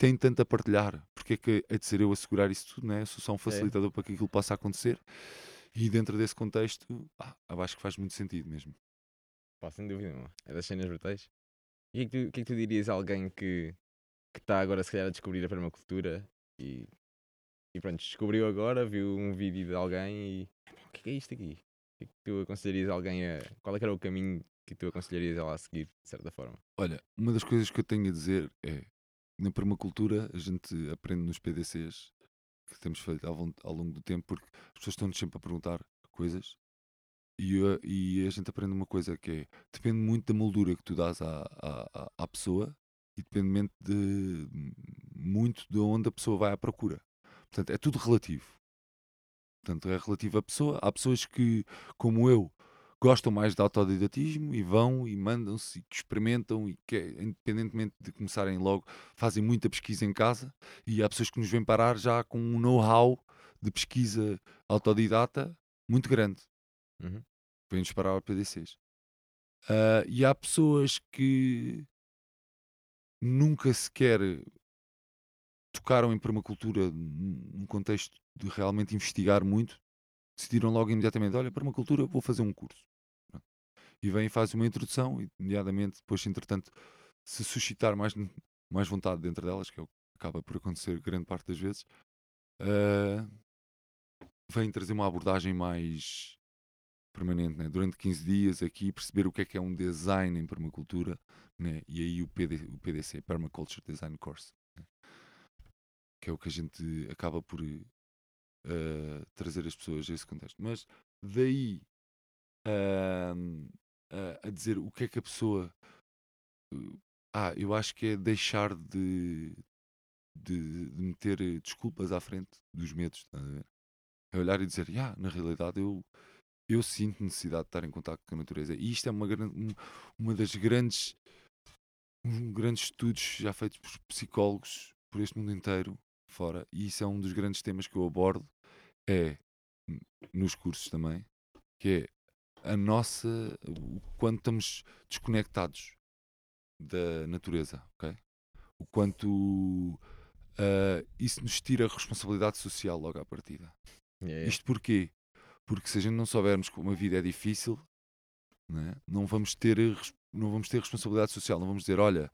têm tanto a partilhar. Porque é que é de ser eu a segurar isso tudo, né? Eu sou só um facilitador para que aquilo possa acontecer. E dentro desse contexto, ah, acho que faz muito sentido mesmo. Pá, sem dúvida, mano. é das cenas brutais. E o que, é que tu, o que é que tu dirias a alguém que está agora, se calhar, a descobrir a permacultura e, e pronto, descobriu agora, viu um vídeo de alguém e "Epá, o que é, que é isto aqui? O que é que tu aconselharias a alguém a. Qual é que era o caminho que tu aconselharias ela a seguir, de certa forma? Olha, uma das coisas que eu tenho a dizer é na permacultura a gente aprende nos PDCs que temos feito ao, ao longo do tempo porque as pessoas estão-nos sempre a perguntar coisas e, eu- e a gente aprende uma coisa que é depende muito da moldura que tu dás à, à- à pessoa e depende de muito de onde a pessoa vai à procura. Portanto, é tudo relativo. Portanto, é relativo à pessoa. Há pessoas que, como eu, gostam mais de autodidatismo e vão e mandam-se e experimentam e que, independentemente de começarem logo, fazem muita pesquisa em casa e há pessoas que nos vêm parar já com um know-how de pesquisa autodidata muito grande. Uhum. Vêm-nos parar ao PDCs. Ah, e há pessoas que nunca sequer tocaram em permacultura num contexto de realmente investigar muito, decidiram logo imediatamente: olha, permacultura, vou fazer um curso. E vêm e fazem uma introdução, e imediatamente, depois, entretanto, se suscitar mais, mais vontade dentro delas, que é o que acaba por acontecer grande parte das vezes, ah, vêm trazer uma abordagem mais permanente, né? durante 15 dias aqui, perceber o que é que é um design em permacultura, né? e aí o, PD, o PDC, Permaculture Design Course, né? que é o que a gente acaba por eh, trazer as pessoas a esse contexto. Mas daí ahm, a, dizer o que é que a pessoa. eh, Ah, eu acho que é deixar de, de, de meter eh, desculpas à frente dos medos, a ver? É olhar e dizer, ah, na realidade eu, eu sinto necessidade de estar em contato com a natureza. E isto é uma, um- uma das grandes, um grandes estudos já feitos por psicólogos por este mundo inteiro, fora, e isso é um dos grandes temas que eu abordo, é nos cursos também, que é a nossa, o quanto estamos desconectados da natureza, ok? O quanto ah, isso nos tira a responsabilidade social logo à partida. Yeah, Isto porquê? Porque se a gente não soubermos como a vida é difícil, né, não, vamos ter, não vamos ter responsabilidade social. Não vamos dizer, olha,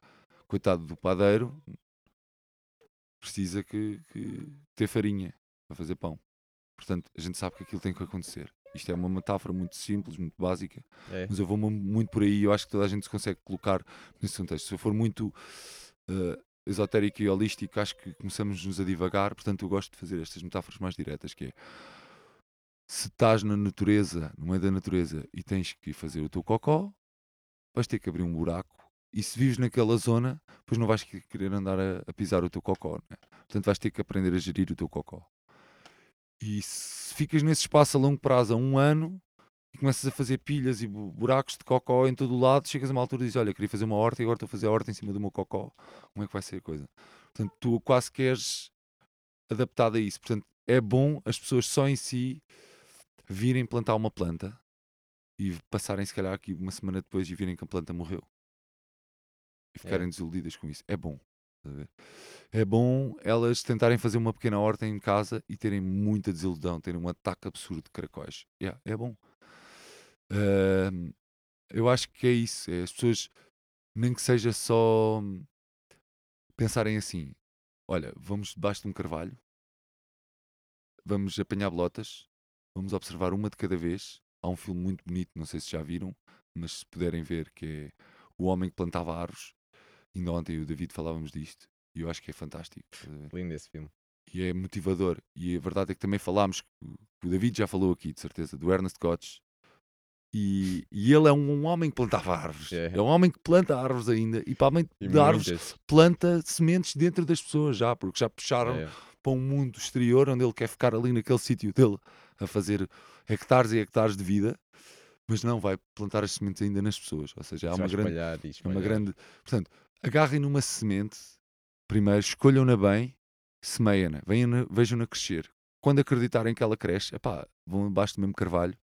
coitado do padeiro, precisa que, que ter farinha para fazer pão. Portanto, a gente sabe que aquilo tem que acontecer. Isto é uma metáfora muito simples, muito básica, É. mas eu vou mu- muito por aí. Eu acho que toda a gente se consegue colocar nesse contexto. Se eu for muito eh, esotérico e holístico, acho que começamos-nos a divagar. Portanto, eu gosto de fazer estas metáforas mais diretas, que é se estás na natureza, no meio da natureza, e tens que fazer o teu cocó, vais ter que abrir um buraco. E se vives naquela zona, depois não vais que- querer andar a, a pisar o teu cocó. Né? Portanto, vais ter que aprender a gerir o teu cocó. E se ficas nesse espaço a longo prazo, a um ano, e começas a fazer pilhas e bu- buracos de cocó em todo o lado, chegas a uma altura e dizes: Olha, queria fazer uma horta e agora estou a fazer a horta em cima do meu cocó. Como é que vai ser a coisa? Portanto, tu quase que és adaptado a isso. Portanto, é bom as pessoas só em si virem plantar uma planta e passarem, se calhar, aqui uma semana depois e virem que a planta morreu e ficarem desiludidas com isso. É bom. É bom elas tentarem fazer uma pequena horta em casa e terem muita desilusão, terem um ataque absurdo de caracóis. Yeah, é bom. Ahm, eu acho que é isso. É as pessoas, nem que seja só hum, pensarem assim: olha, vamos debaixo de um carvalho, vamos apanhar bolotas, vamos observar uma de cada vez. Há um filme muito bonito, não sei se já viram, mas se puderem ver, que é O Homem que Plantava Árvores. Ainda ontem eu e o David falávamos disto e eu acho que é fantástico. ver? Lindo esse filme. e é motivador. E a verdade é que também falámos, que o- David já falou aqui, de certeza, do Ernest Gotch. E, e ele é um, um homem que plantava árvores. É. É um homem que planta árvores ainda. E para além de árvores, planta sementes dentro das pessoas já, porque já puxaram É. para um mundo exterior onde ele quer ficar ali naquele sítio dele a fazer hectares e hectares de vida. Mas não, vai plantar as sementes ainda nas pessoas. Ou seja, há uma grande espalhar e é uma espalhar. grande. Portanto, agarrem numa semente, primeiro escolham-na bem, semeiam-na, vejam-na crescer. Quando acreditarem que ela cresce, epá, vão abaixo do mesmo carvalho,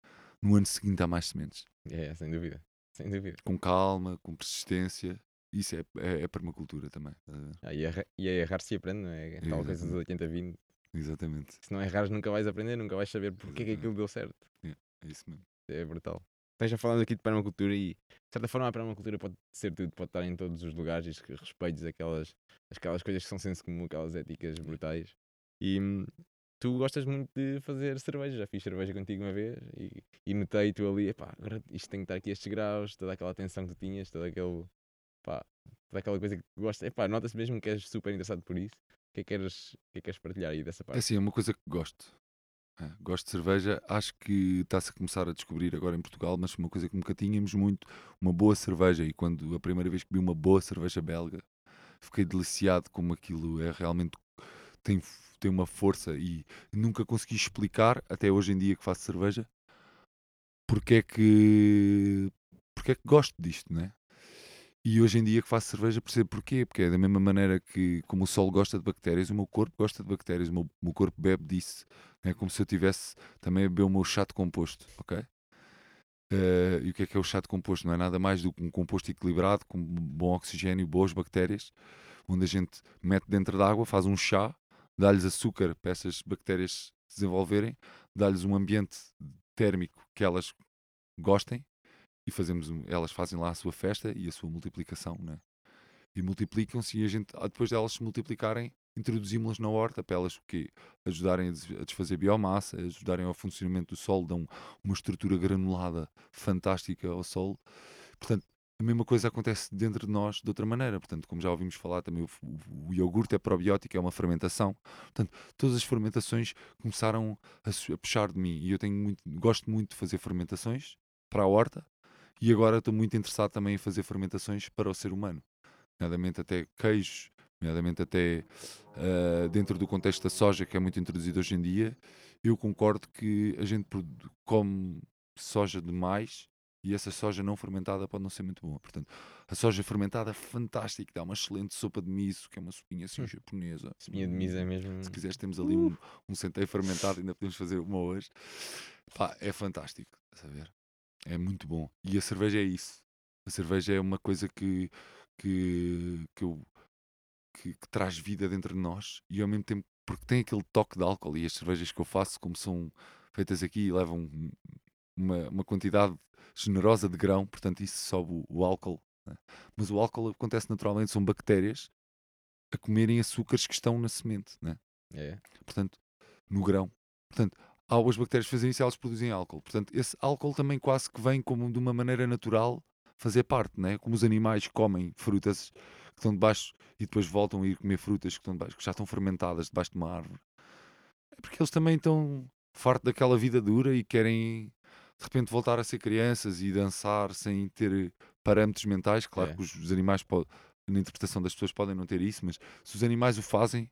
no ano seguinte há mais sementes. É, sem dúvida. Sem dúvida. Com calma, com persistência. Isso é, é, é permacultura também. ver? Ah, e, erra- e é errar se aprende, não é? Tal coisa dos Exatamente. 80-20. Exatamente. Se não errares, nunca vais aprender, nunca vais saber porque é que Exatamente. aquilo deu certo. É isso mesmo. É brutal. Já falamos aqui de permacultura e, de certa forma, a permacultura pode ser tudo, pode estar em todos os lugares e que respeites aquelas, aquelas coisas que são senso comum, aquelas éticas brutais. E hum, tu gostas muito de fazer cerveja, já fiz cerveja contigo uma vez e, e notei tu ali, epá, agora isto tem que estar aqui estes graus, toda aquela atenção que tu tinhas, toda aquele, pá, toda aquela coisa que gostas, epá, nota-se mesmo que és super interessado por isso. O que é que queres, que é que queres partilhar aí dessa É parte? assim, é uma coisa que gosto. Gosto de cerveja. Acho que está-se a começar a descobrir agora em Portugal, mas uma coisa que nunca tínhamos muito, uma boa cerveja. E quando a primeira vez que bebi uma boa cerveja belga, fiquei deliciado como aquilo é realmente tem, tem uma força e nunca consegui explicar, até hoje em dia que faço cerveja, porque é que porque é que gosto disto, né? E hoje em dia que faço cerveja percebo porquê, porque é da mesma maneira que como o sol gosta de bactérias, o meu corpo gosta de bactérias, o meu, meu corpo bebe disso. É como se eu tivesse também a beber o meu chá de composto, ok? Eh, e o que é que é o chá de composto? Não é nada mais do que um composto equilibrado, com bom oxigênio, boas bactérias, onde a gente mete dentro da água, faz um chá, dá-lhes açúcar para essas bactérias se desenvolverem, dá-lhes um ambiente térmico que elas gostem e fazemos um- elas fazem lá a sua festa e a sua multiplicação, né? E multiplicam-se e a gente, ah, depois delas se multiplicarem, introduzimos-las na horta para elas o quê? Ajudarem a des- a desfazer biomassa, ajudarem ao funcionamento do solo, dão uma estrutura granulada fantástica ao solo. Portanto, a mesma coisa acontece dentro de nós de outra maneira. Portanto, como já ouvimos falar também, o, o- o iogurte é probiótico, é uma fermentação. Portanto, todas as fermentações começaram a, a puxar de mim. E eu tenho muito, gosto muito de fazer fermentações para a horta. E agora estou muito interessado também em fazer fermentações para o ser humano. Nomeadamente até queijos, nomeadamente até ah, dentro do contexto da soja, que é muito introduzido hoje em dia. Eu concordo que a gente come soja demais e essa soja não fermentada pode não ser muito boa. Portanto, a soja fermentada é fantástica, dá uma excelente sopa de miso, que é uma sopinha assim Hum. japonesa. Sopinha de miso é mesmo. Se quiseres, temos ali um, um centeio fermentado, ainda podemos fazer uma hoje. Pá, é fantástico, a ver? É muito bom. E a cerveja é isso. A cerveja é uma coisa que, que, que, eu, que, que traz vida dentro de nós e ao mesmo tempo, porque tem aquele toque de álcool. E as cervejas que eu faço, como são feitas aqui, levam uma, uma quantidade generosa de grão, portanto, isso sobe o, o álcool. né? Mas o álcool acontece naturalmente, são bactérias a comerem açúcares que estão na semente, né? É. portanto, no grão. Portanto, ao as bactérias fazerem isso, elas produzem álcool. Portanto, esse álcool também quase que vem como de uma maneira natural fazer parte, né? Como os animais comem frutas que estão debaixo e depois voltam a ir comer frutas que estão debaixo, que já estão fermentadas debaixo de uma árvore. É porque eles também estão fartos daquela vida dura e querem de repente voltar a ser crianças e dançar sem ter parâmetros mentais. Claro É. que os, os animais, na interpretação das pessoas, podem não ter isso, mas se os animais o fazem,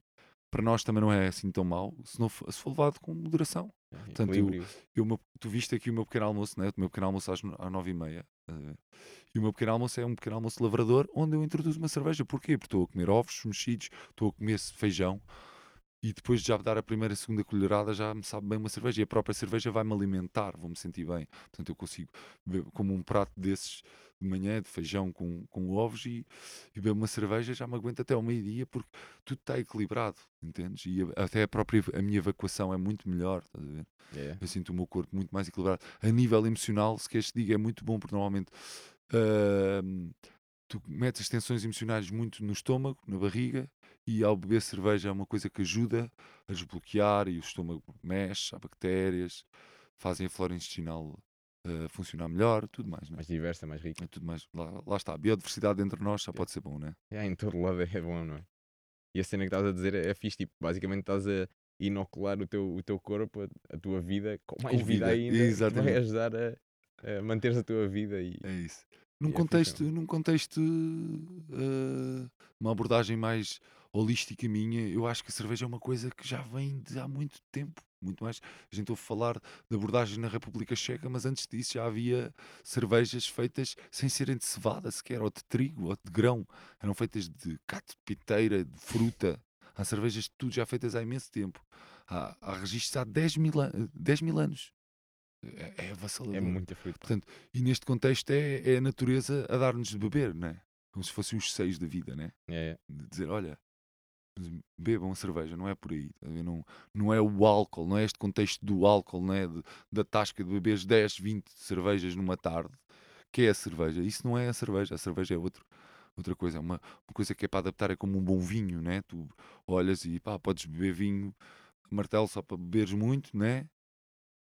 para nós também não é assim tão mau se, não, for- se for levado com moderação. Portanto, eu-. Eu, meu- tu viste aqui o meu pequeno almoço, né? o meu pequeno almoço às, às nove e meia. ver? E o meu pequeno almoço é um pequeno almoço lavrador onde eu introduzo uma cerveja. Porquê? Porque estou a comer ovos mexidos, estou a comer feijão e depois de já dar a primeira, segunda colherada já me sabe bem uma cerveja e a própria cerveja vai-me alimentar, vou-me sentir bem. Portanto, eu consigo como um prato desses de manhã, de feijão com, com ovos e, e beber uma cerveja já me aguenta até ao meio-dia porque tudo está equilibrado, entendes? E a- até a própria a minha evacuação é muito melhor, estás a ver? É. Eu sinto o meu corpo muito mais equilibrado. A nível emocional, se queres te diga, é muito bom, porque normalmente ahm, tu metes as tensões emocionais muito no estômago, na barriga, e ao beber cerveja é uma coisa que ajuda a desbloquear e o estômago mexe, há bactérias, fazem a flora intestinal ah, funcionar melhor, tudo mais, né? Mais diversa, mais rica. É tudo mais. Lá, lá está, a biodiversidade entre nós já pode ser bom, né? É, em todo lado é bom, não é? E a cena que estás a dizer é fixe, tipo, basicamente estás a inocular o teu, o teu corpo, a, a tua vida, com mais Com vida, vida, ainda, que vai exatamente. ajudar a, a manteres a tua vida e É isso. Num é contexto, num contexto eh, uma abordagem mais holística minha, eu acho que a cerveja é uma coisa que já vem de há muito tempo. Muito mais. A gente ouve falar de abordagem na República Checa, mas antes disso já havia cervejas feitas sem serem de cevada sequer, ou de trigo, ou de grão. Eram feitas de cato, de piteira, de fruta. Há cervejas de tudo já feitas há imenso tempo. Há, há registros há 10 mil, an- 10 mil anos. É, é avassalador. é muita fruta. Portanto, e neste contexto é, é a natureza a dar-nos de beber, né? Como se fossem os seis da vida, né? É, é. De dizer, olha, bebam cerveja, não é por aí. tá? Não, não é o álcool, não é este contexto do álcool, não é de- da tasca de beberes 10, 20 cervejas numa tarde, que é a cerveja. Isso não é a cerveja, a cerveja é outro, outra coisa. É uma, uma coisa que é para adaptar, é como um bom vinho, né? Tu olhas e pá, podes beber vinho martelo só para beberes muito, né?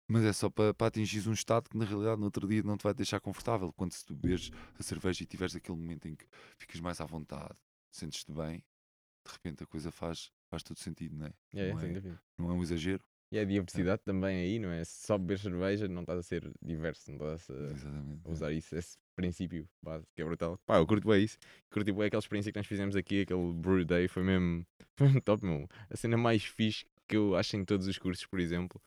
Mas é só para, para atingir um estado que na realidade no outro dia não te vai deixar confortável. Quando se tu bebes a cerveja e tiveres aquele momento em que ficas mais à vontade, sentes-te bem, de repente a coisa faz, faz todo sentido, não é? É, não, sem é dúvida. não é um exagero. E a diversidade também aí, não é? Se só beber cerveja, não estás a ser diverso, não estás a, Exatamente. a usar isso, esse princípio básico, que é brutal. Pá, eu curto bem isso. Curto bem aquela experiência que nós fizemos aqui, aquele Brew Day, foi mesmo, foi mesmo top, meu. A cena mais fixe que eu acho em todos os cursos, por exemplo,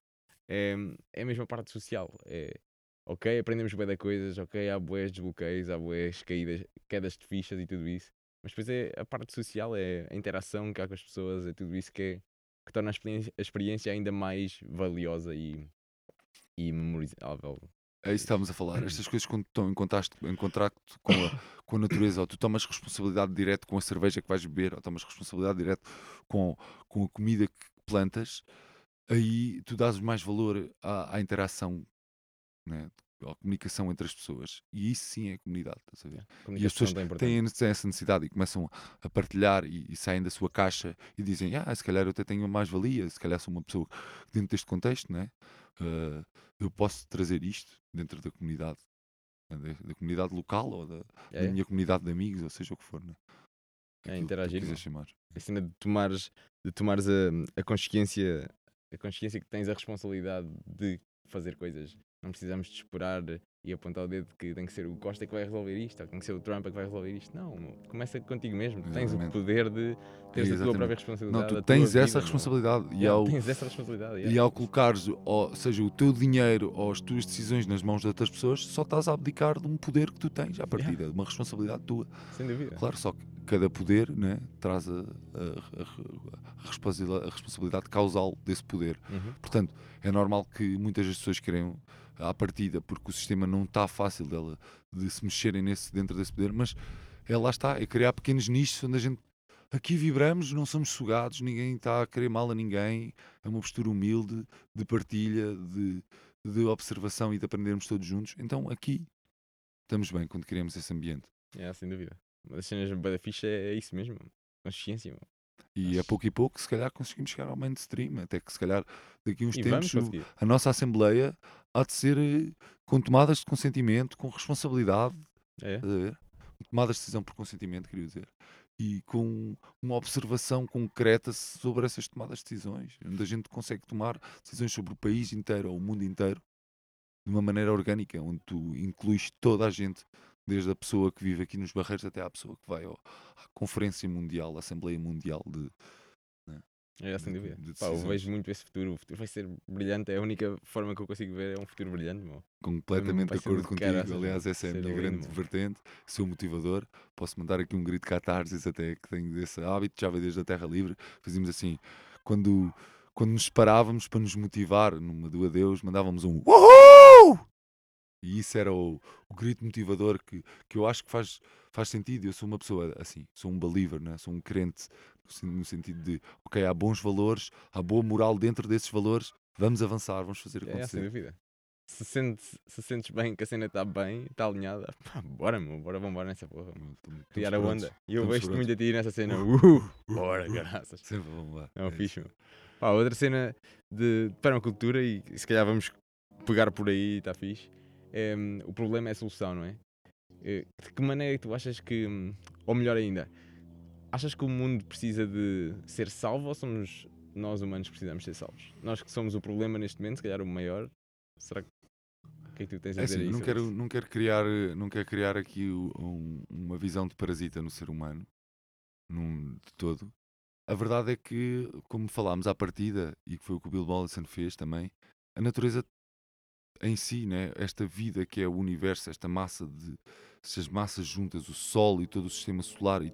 é, é a mesma parte social. É ok, aprendemos bem de coisas, ok, há boas desbloqueios, há boas caídas, quedas de fichas e tudo isso. Mas depois é a parte social, é a interação que há com as pessoas, é tudo isso que, é, que torna a experiência, a experiência ainda mais valiosa e, e memorizável. É isso que estamos a falar. Estas coisas quando estão em contacto, em contacto com, a, com a natureza, ou tu tomas responsabilidade direta com a cerveja que vais beber, ou tomas responsabilidade direta com, com a comida que plantas, aí tu dás mais valor à, à interação, né? À comunicação entre as pessoas. E isso sim é comunidade, estás a ver? E as pessoas têm essa necessidade e começam a partilhar e, e, saem da sua caixa e dizem: Ah, se calhar eu até tenho mais valia, se calhar sou uma pessoa dentro deste contexto, né? Uh, eu posso trazer isto dentro da comunidade, né? da, da, comunidade local ou da, é. da, minha comunidade de amigos, ou seja o que for, né? É interagir. Que chamar. A cena de tomares, de tomares a, a consciência a consciência que tens a responsabilidade de fazer coisas. Não precisamos de esperar e apontar o dedo que tem que ser o Costa que vai resolver isto, ou tem que ser o Trump que vai resolver isto. Não, começa contigo mesmo. Tu tens o poder de ter a tua própria responsabilidade. Não, tu tens essa vida, responsabilidade. E, ao, tens essa responsabilidade. E ao colocares, ou, seja, o teu dinheiro ou as tuas decisões nas mãos de outras pessoas, só estás a abdicar de um poder que tu tens à partida, yeah. de uma responsabilidade tua. Sem dúvida. Claro, só que cada poder né, traz a, a, a, responsabilidade, a, responsabilidade, causal desse poder. Uhum. Portanto, é normal que muitas das pessoas queiram à partida, porque o sistema não está fácil dela, de se mexerem nesse, dentro desse poder, mas é lá está, é criar pequenos nichos onde a gente aqui vibramos, não somos sugados, ninguém está a querer mal a ninguém, é uma postura humilde, de partilha, de, de observação e de aprendermos todos juntos. Então aqui estamos bem quando criamos esse ambiente. É, sem dúvida. Uma das cenas da ficha é, é isso mesmo, consciência. Mano. E a pouco e pouco, se calhar, conseguimos chegar ao mainstream. Até que, se calhar, daqui a uns e tempos, a nossa Assembleia há de ser eh, com tomadas de consentimento, com responsabilidade. É. Tomadas de decisão por consentimento, queria dizer. E com uma observação concreta sobre essas tomadas de decisões, onde a gente consegue tomar decisões sobre o país inteiro ou o mundo inteiro de uma maneira orgânica, onde tu incluís toda a gente desde a pessoa que vive aqui nos Barreiros até à pessoa que vai ao, à Conferência Mundial, à Assembleia Mundial de. É, sem dúvida. De, Pá, eu vejo muito esse futuro. O futuro vai ser brilhante. É a única forma que eu consigo ver. É um futuro brilhante. Meu. Completamente de acordo contigo. Aliás, essa é a minha grande lindo, vertente. Sou motivador. Posso mandar aqui um grito de catarse até que tenho desse hábito. Já veio desde a Terra Livre. Fazíamos assim. Quando, quando nos parávamos para nos motivar numa do adeus, mandávamos um Uhul! E isso era o, o grito motivador que, que eu acho que faz, faz sentido. Eu sou uma pessoa assim, sou um believer, né? sou um crente, no sentido de, ok, há bons valores, há boa moral dentro desses valores, vamos avançar, vamos fazer acontecer. É, sem dúvida. Se, sente, se sentes bem que a cena está bem, está alinhada, pá, bora, meu, bora, vamos embora nessa porra. Criar a onda. E eu vejo-te muito a ti nessa cena. Uh, bora, graças. Sempre vamos lá. É um é fixe. Pá, outra cena de permacultura, e se calhar vamos pegar por aí, está fixe é, o problema é a solução, não é? Eh, de que maneira é tu achas que, ou melhor ainda, achas que o mundo precisa de ser salvo ou somos nós humanos que precisamos ser salvos? Nós que somos o problema neste momento, se calhar o maior, será que o que é que tu tens a é dizer assim, não quero, não quero criar não quero criar aqui um, uma visão de parasita no ser humano num, de todo a verdade é que como falámos à partida e que foi o que o Bill Mollison fez também a natureza em si, né, esta vida que é o universo, esta massa de essas massas juntas, o Sol e todo o sistema solar e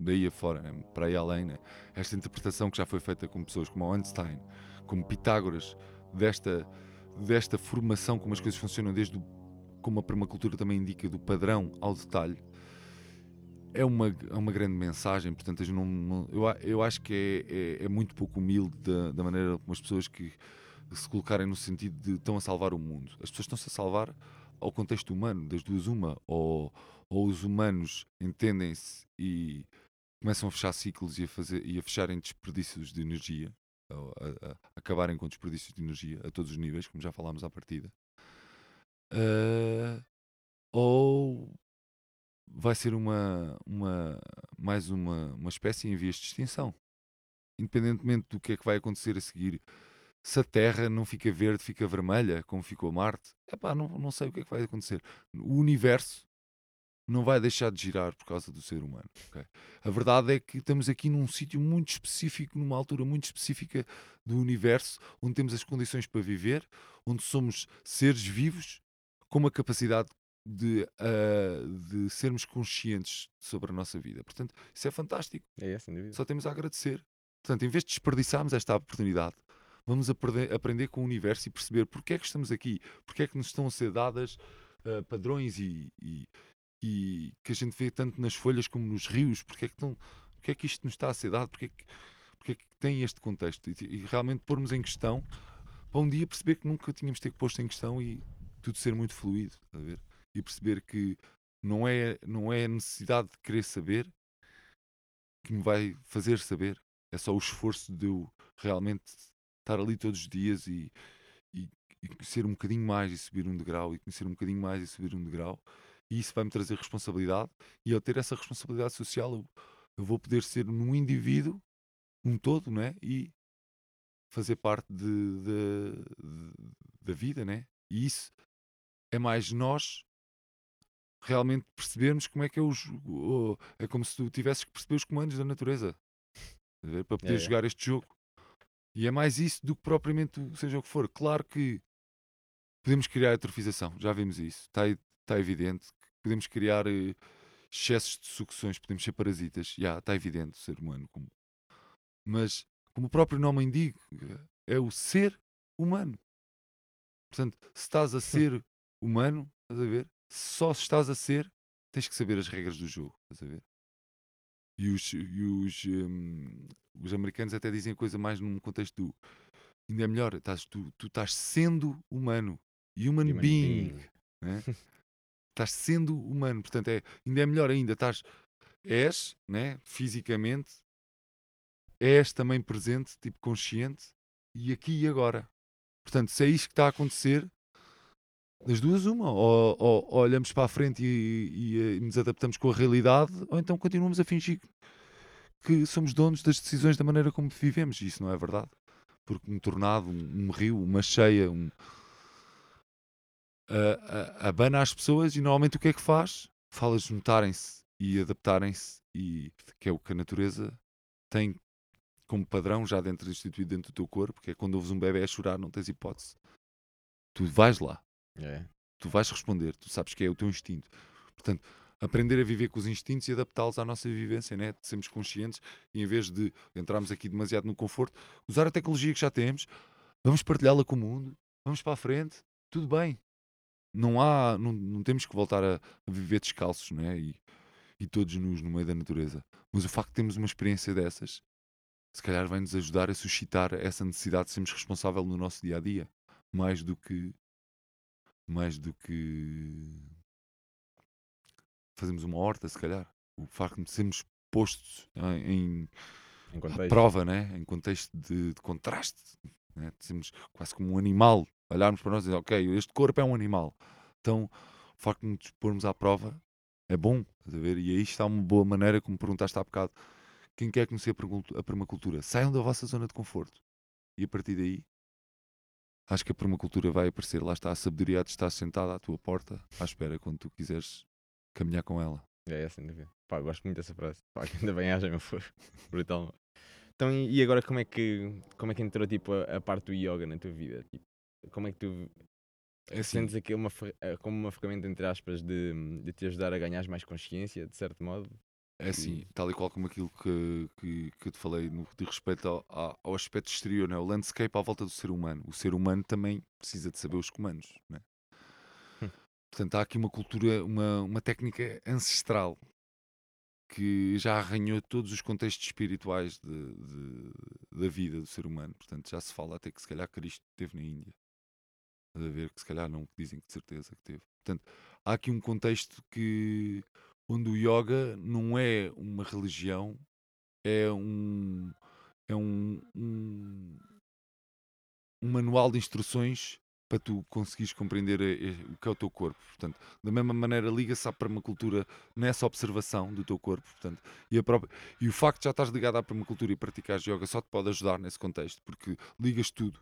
daí afora, né, para aí além, né, esta interpretação que já foi feita com pessoas como Einstein, como Pitágoras, desta, desta formação, como as coisas funcionam, desde o, como a permacultura também indica, do padrão ao detalhe, é uma, é uma grande mensagem. Portanto, eu, não, eu, eu acho que é, é, é muito pouco humilde da, da maneira como as pessoas que se colocarem no sentido de estão a salvar o mundo. As pessoas estão-se a salvar ao contexto humano, das duas uma, ou, ou os humanos entendem-se e começam a fechar ciclos e a, fazer, e a fecharem desperdícios de energia, a, a, a acabarem com desperdícios de energia a todos os níveis, como já falámos à partida. Uh, ou vai ser uma, uma mais uma, uma espécie em vias de extinção. Independentemente do que é que vai acontecer a seguir, se a Terra não fica verde, fica vermelha, como ficou Marte, epá, não, não sei o que é que vai acontecer. O universo não vai deixar de girar por causa do ser humano. ok? A verdade é que estamos aqui num sítio muito específico, numa altura muito específica do universo, onde temos as condições para viver, onde somos seres vivos com uma capacidade de, ah, de sermos conscientes sobre a nossa vida. Portanto, isso é fantástico. É, dúvida. Só temos a agradecer. Portanto, em vez de desperdiçarmos esta oportunidade, vamos aprender, aprender com o universo e perceber porque é que estamos aqui, porque é que nos estão a ser dadas ah, padrões e, e- e que a gente vê tanto nas folhas como nos rios, porque é que, estão, porque é que isto nos está a ser dado, porque é que, porque é que tem este contexto? E, e realmente pormos em questão para um dia perceber que nunca tínhamos ter posto em questão e tudo ser muito fluido, estás a ver? E perceber que não é, não é a necessidade de querer saber que me vai fazer saber, é só o esforço de eu realmente estar ali todos os dias e, e, e conhecer um bocadinho mais e subir um degrau, e conhecer um bocadinho mais e subir um degrau, e isso vai-me trazer responsabilidade, e ao ter essa responsabilidade social, eu, eu vou poder ser um indivíduo, um todo, não é? E fazer parte de, de- de- da vida, né? E isso é mais nós realmente percebermos como é que é o, jo- o- é como se tu tivesses que perceber os comandos da natureza para poder É, é. jogar este jogo. E é mais isso do que propriamente seja o que for. Claro que podemos criar atrofização, já vimos isso, está, está evidente. Podemos criar eh, excessos de sucções, podemos ser parasitas, já está evidente, o ser humano. Como... Mas, como o próprio nome indica, é o ser humano. Portanto, se estás a ser humano, estás a ver? Só se estás a ser, tens que saber as regras do jogo, estás a ver? E os, e os, hum, os americanos até dizem a coisa mais num contexto do ainda é melhor, estás, tu, tu estás sendo humano, human, Human being, being. né? estás sendo humano, portanto é, ainda é melhor ainda, estás, és, né? fisicamente, és também presente, tipo consciente, e aqui e agora. Portanto, se é isto que está a acontecer, das duas, uma, ou, ou- ou olhamos para a frente e, e, eh, nos adaptamos com a realidade, ou então continuamos a fingir que- que somos donos das decisões da maneira como vivemos, e isso não é verdade. Porque um tornado, um, um rio, uma cheia, um, a- a- abana as pessoas e normalmente o que é que faz? Fala-lhes notarem-se e adaptarem-se, e que é o que a natureza tem como padrão já dentro instituído dentro do teu corpo, que é quando ouves um bebê a chorar, não tens hipótese. Tu vais lá, É. tu vais responder, tu sabes que é o teu instinto. Portanto, aprender a viver com os instintos e adaptá-los à nossa vivência, né? de sermos conscientes e em vez de entrarmos aqui demasiado no conforto, usar a tecnologia que já temos, vamos partilhá-la com o mundo, vamos para a frente, tudo bem. Não há, não, não temos que voltar a, a viver descalços, né? E, e todos nus no meio da natureza. Mas o facto de termos uma experiência dessas, se calhar vai nos ajudar a suscitar essa necessidade de sermos responsável no nosso dia a dia, mais do que mais do que fazemos uma horta, se calhar. O facto de sermos postos em, em Em contexto. prova, né? em contexto de, de contraste, né? de sermos quase como um animal, olharmos para nós e dizer, ok, este corpo é um animal. Então, o facto de nos pormos à prova é bom, a ver? E aí está uma boa maneira, como perguntaste há bocado, quem quer conhecer a permacultu- a permacultura, saiam da vossa zona de conforto. E a partir daí, acho que a permacultura vai aparecer. Lá está a sabedoria de estar sentada à tua porta, à espera quando tu quiseres caminhar com ela. É, sem dúvida. Pá, gosto muito dessa frase. Pá, que ainda bem haja, meu foi brutal. Então, e agora como é que, como é que entrou tipo, a, a parte do yoga na tua vida? Tipo, como é que tu É assim, sentes aquilo uma, eh, como uma ferramenta, entre aspas, de, de te ajudar a ganhar mais consciência, de certo modo? É assim, tal e qual como aquilo que, que, que eu te falei no que diz respeito ao, ao- ao aspecto exterior, né? o landscape à volta do ser humano. O ser humano também precisa de saber os comandos. Né? Hum. Portanto, há aqui uma cultura, uma, uma técnica ancestral que já arranhou todos os contextos espirituais de- de- da vida do ser humano. Portanto, já se fala até que se calhar Cristo esteve na Índia. A ver que se calhar não, dizem que de certeza que teve. Portanto, há aqui um contexto que onde o yoga não é uma religião, é um é um, um, um manual de instruções para tu conseguires compreender eh, eh, o que é o teu corpo. Portanto, da mesma maneira liga-se à permacultura nessa observação do teu corpo. Portanto, e, a própria, e o facto de já estás ligado à permacultura e praticares yoga só te pode ajudar nesse contexto, porque ligas tudo.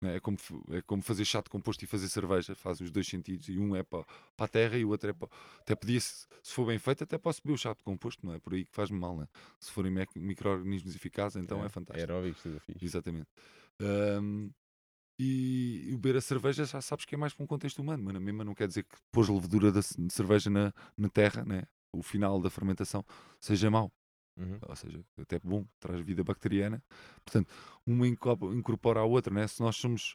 né? É, como, é como fazer chá de composto e fazer cerveja, faz os dois sentidos, e um é para, para a terra e o outro é para. Até podia, se, for bem feito, até posso beber o chá de composto, não é por aí que faz-me mal, né? Se forem micro-organismos eficazes, então é, fantástico. Aeróbicos, fixe. Exatamente. Ahm, e, beber a cerveja já sabes que é mais para um contexto humano, mas na mesma não quer dizer que pôs levedura da de cerveja na, na terra, né? o final da fermentação, seja mau. Uhum. Ou seja, até bom, traz vida bacteriana. Portanto, uma inco- incorpora a outra, né? se nós somos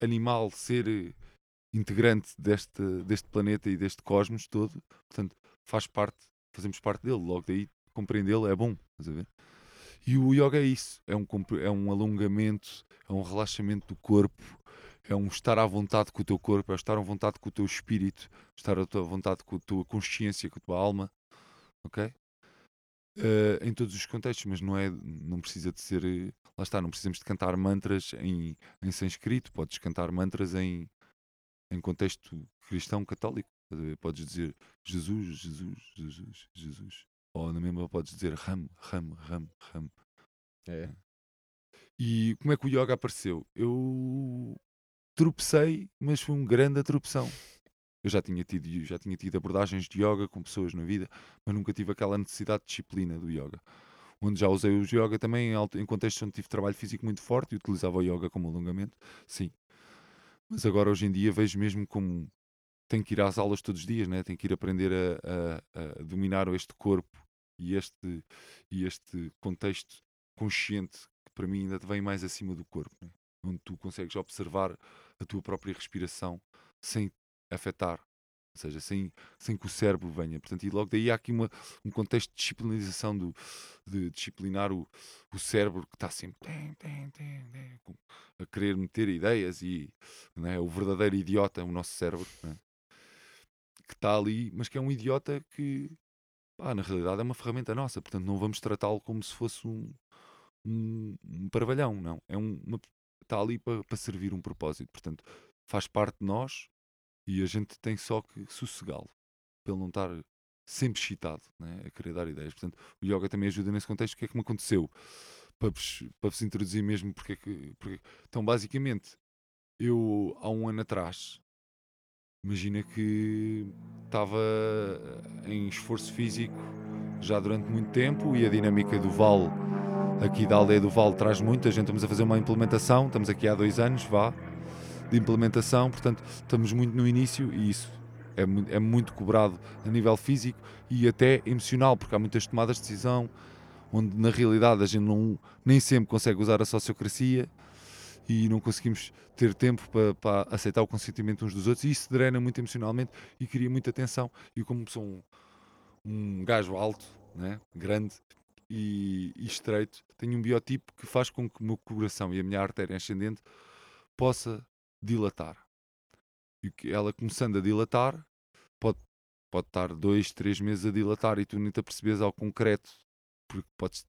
animal, ser eh, integrante deste, deste planeta e deste cosmos todo, portanto, faz parte, fazemos parte dele, logo daí compreendê-lo é bom. Estás a ver? E o yoga é isso, é um, é um alongamento, é um relaxamento do corpo, é um estar à vontade com o teu corpo, é estar à vontade com o teu espírito, estar à tua vontade com a tua consciência, com a tua alma, ok? Eh, em todos os contextos, mas não é, não precisa de ser, lá está, não precisamos de cantar mantras em, em sânscrito, podes cantar mantras em, em contexto cristão católico, podes dizer Jesus, Jesus, Jesus, Jesus, ou na mesma podes dizer Ram, Ram, Ram, Ram. É. E como é que o yoga apareceu? Eu tropecei, mas foi um grande tropeção. Eu já tinha, tido, já tinha tido abordagens de yoga com pessoas na vida, mas nunca tive aquela necessidade de disciplina do yoga. Onde já usei o yoga também em contextos onde tive trabalho físico muito forte e utilizava o yoga como alongamento, sim. Mas agora hoje em dia vejo mesmo como tenho que ir às aulas todos os dias, né? tenho que ir aprender a, a- a dominar este corpo e este, e este contexto consciente que para mim ainda vem mais acima do corpo, né? onde tu consegues observar a tua própria respiração sem afetar, ou seja, sem, sem que o cérebro venha. Portanto, e logo daí há aqui uma, um contexto de disciplinarização, do, de disciplinar o, o cérebro que está sempre a querer meter ideias e é? o verdadeiro idiota, o nosso cérebro, não é? que está ali, mas que é um idiota que pá, na realidade é uma ferramenta nossa, portanto não vamos tratá-lo como se fosse um, um, um parvalhão, não. É um, uma, está ali para, para servir um propósito, portanto faz parte de nós e a gente tem só que sossegá-lo ele não estar sempre excitado né, a querer dar ideias. Portanto, o yoga também ajuda nesse contexto. O que é que me aconteceu? Para vos, para vos introduzir mesmo porque é que. Porque... Então, basicamente, eu há um ano atrás, imagina que estava em esforço físico já durante muito tempo e a dinâmica do Val, aqui da aldeia do Val, traz muito. A gente estamos a fazer uma implementação, estamos aqui há dois anos, vá, de implementação, portanto, estamos muito no início e isso é, mu- é muito cobrado a nível físico e até emocional, porque há muitas tomadas de decisão onde na realidade a gente não, nem sempre consegue usar a sociocracia e não conseguimos ter tempo para, para aceitar o consentimento uns dos outros e isso drena muito emocionalmente e cria muita tensão. E como sou um, um gajo alto, né, grande e, e estreito, tenho um biotipo que faz com que o meu coração e a minha artéria ascendente possa dilatar. E que ela começando a dilatar, pode, pode estar dois, três meses a dilatar e tu nem te apercebes ao concreto, porque podes,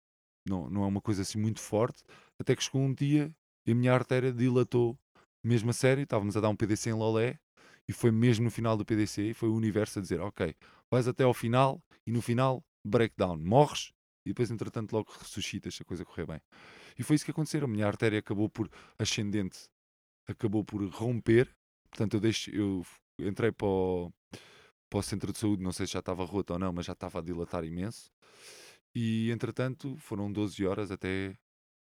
não, não é uma coisa assim muito forte, até que chegou um dia e a minha artéria dilatou mesmo a sério, estávamos a dar um PDC em Lolé e foi mesmo no final do PDC, foi o universo a dizer, ok, vais até ao final e no final, breakdown, morres e depois entretanto logo ressuscitas se a coisa correr bem. E foi isso que aconteceu, a minha artéria acabou por ascendente, acabou por romper, portanto eu, deixo, eu entrei para o, para o centro de saúde, não sei se já estava rota ou não, mas já estava a dilatar imenso. E entretanto foram 12 horas até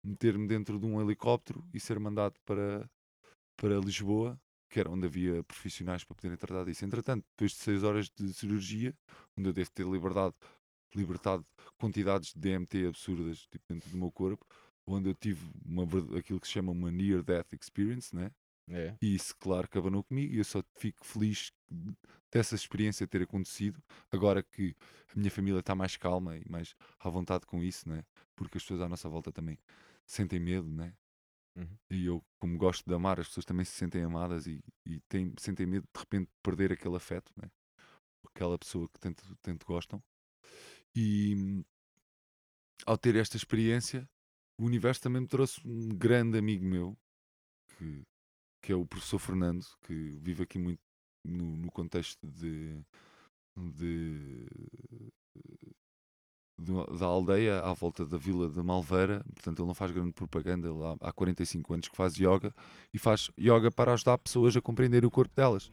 meter-me dentro de um helicóptero e ser mandado para, para Lisboa, que era onde havia profissionais para poderem tratar disso. Entretanto, depois de 6 horas de cirurgia, onde eu devo ter liberdade, libertado quantidades de DMT absurdas tipo, dentro do meu corpo, onde eu tive uma, aquilo que se chama uma near death experience, né? É. E isso, claro, abanou comigo e eu só fico feliz dessa experiência ter acontecido. Agora que a minha família está mais calma e mais à vontade com isso, né? Porque as pessoas à nossa volta também sentem medo, né? Uhum. E eu, como gosto de amar, as pessoas também se sentem amadas e, e têm, sentem medo de repente de perder aquele afeto, né? Aquela pessoa que tanto, tanto gostam. E ao ter esta experiência, o universo também me trouxe um grande amigo meu, que, que é o professor Fernando, que vive aqui muito no, no contexto de, de, da aldeia à volta da vila de Malveira, portanto ele não faz grande propaganda, ele há, há 45 anos que faz yoga e faz yoga para ajudar pessoas a compreender o corpo delas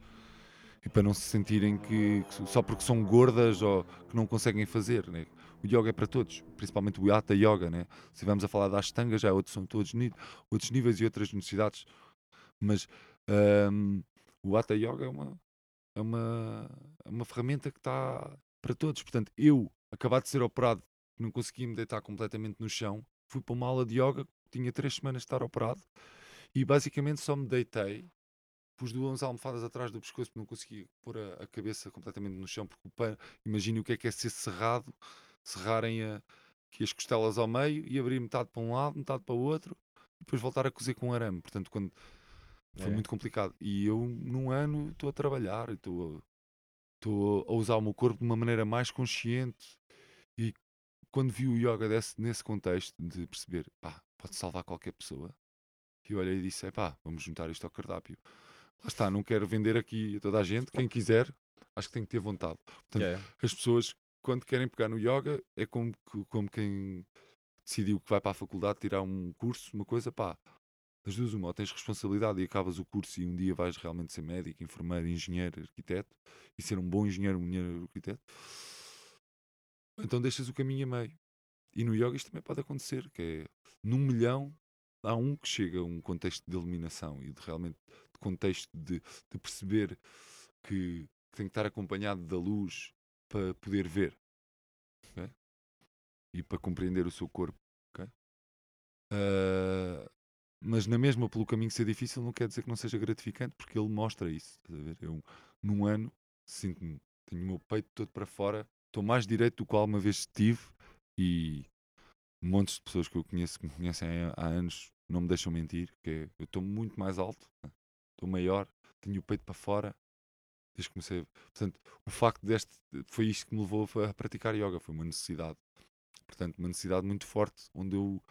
e para não se sentirem que, que só porque são gordas ou que não conseguem fazer. Né? O yoga é para todos, principalmente o Hatha Yoga. Né? Se vamos a falar da Ashtanga, já é outros, são todos outros níveis e outras necessidades, mas ahm, o Hatha Yoga é uma, é uma, é uma ferramenta que está para todos. Portanto, eu, acabado de ser operado, não conseguia me deitar completamente no chão, fui para uma aula de yoga, tinha três semanas de estar operado e basicamente só me deitei, pus duas almofadas atrás do pescoço porque não conseguia pôr a, a cabeça completamente no chão, porque o pano, imagine o que é que é ser cerrado, cerrarem a, aqui as costelas ao meio e abrir metade para um lado, metade para o outro, e depois voltar a cozer com arame. Portanto, quando foi É. muito complicado. E eu, num ano, estou a trabalhar, e estou a, estou a usar o meu corpo de uma maneira mais consciente. E quando vi o yoga desse, nesse contexto, de perceber, pá, pode salvar qualquer pessoa, e olhei e disse, pá, vamos juntar isto ao cardápio. Lá está, não quero vender aqui a toda a gente, quem quiser, acho que tem que ter vontade. Portanto, Yeah. as pessoas, quando querem pegar no yoga, é como, como quem decidiu que vai para a faculdade tirar um curso, uma coisa, pá, das duas uma, ou tens responsabilidade e acabas o curso e um dia vais realmente ser médico, enfermeiro, engenheiro, arquiteto, e ser um bom engenheiro, um engenheiro arquiteto, então deixas o caminho a meio. E no yoga isto também pode acontecer, que é, num milhão, há um que chega a um contexto de eliminação e de realmente, de contexto de, de perceber que, que tem que estar acompanhado da luz para poder ver ok? e para compreender o seu corpo. ok? Ah, mas na mesma, pelo caminho ser difícil, não quer dizer que não seja gratificante, porque ele mostra isso. Eu, num ano, sinto-me, tenho o meu peito todo para fora, estou mais direito do que alguma vez estive e montes de pessoas que eu conheço, que me conhecem há, anos, não me deixam mentir, que é, eu estou muito mais alto, né? estou maior, tenho o peito para fora, desde que comecei. Portanto, o facto deste foi isto que me levou a praticar yoga, foi uma necessidade. Portanto, uma necessidade muito forte, onde eu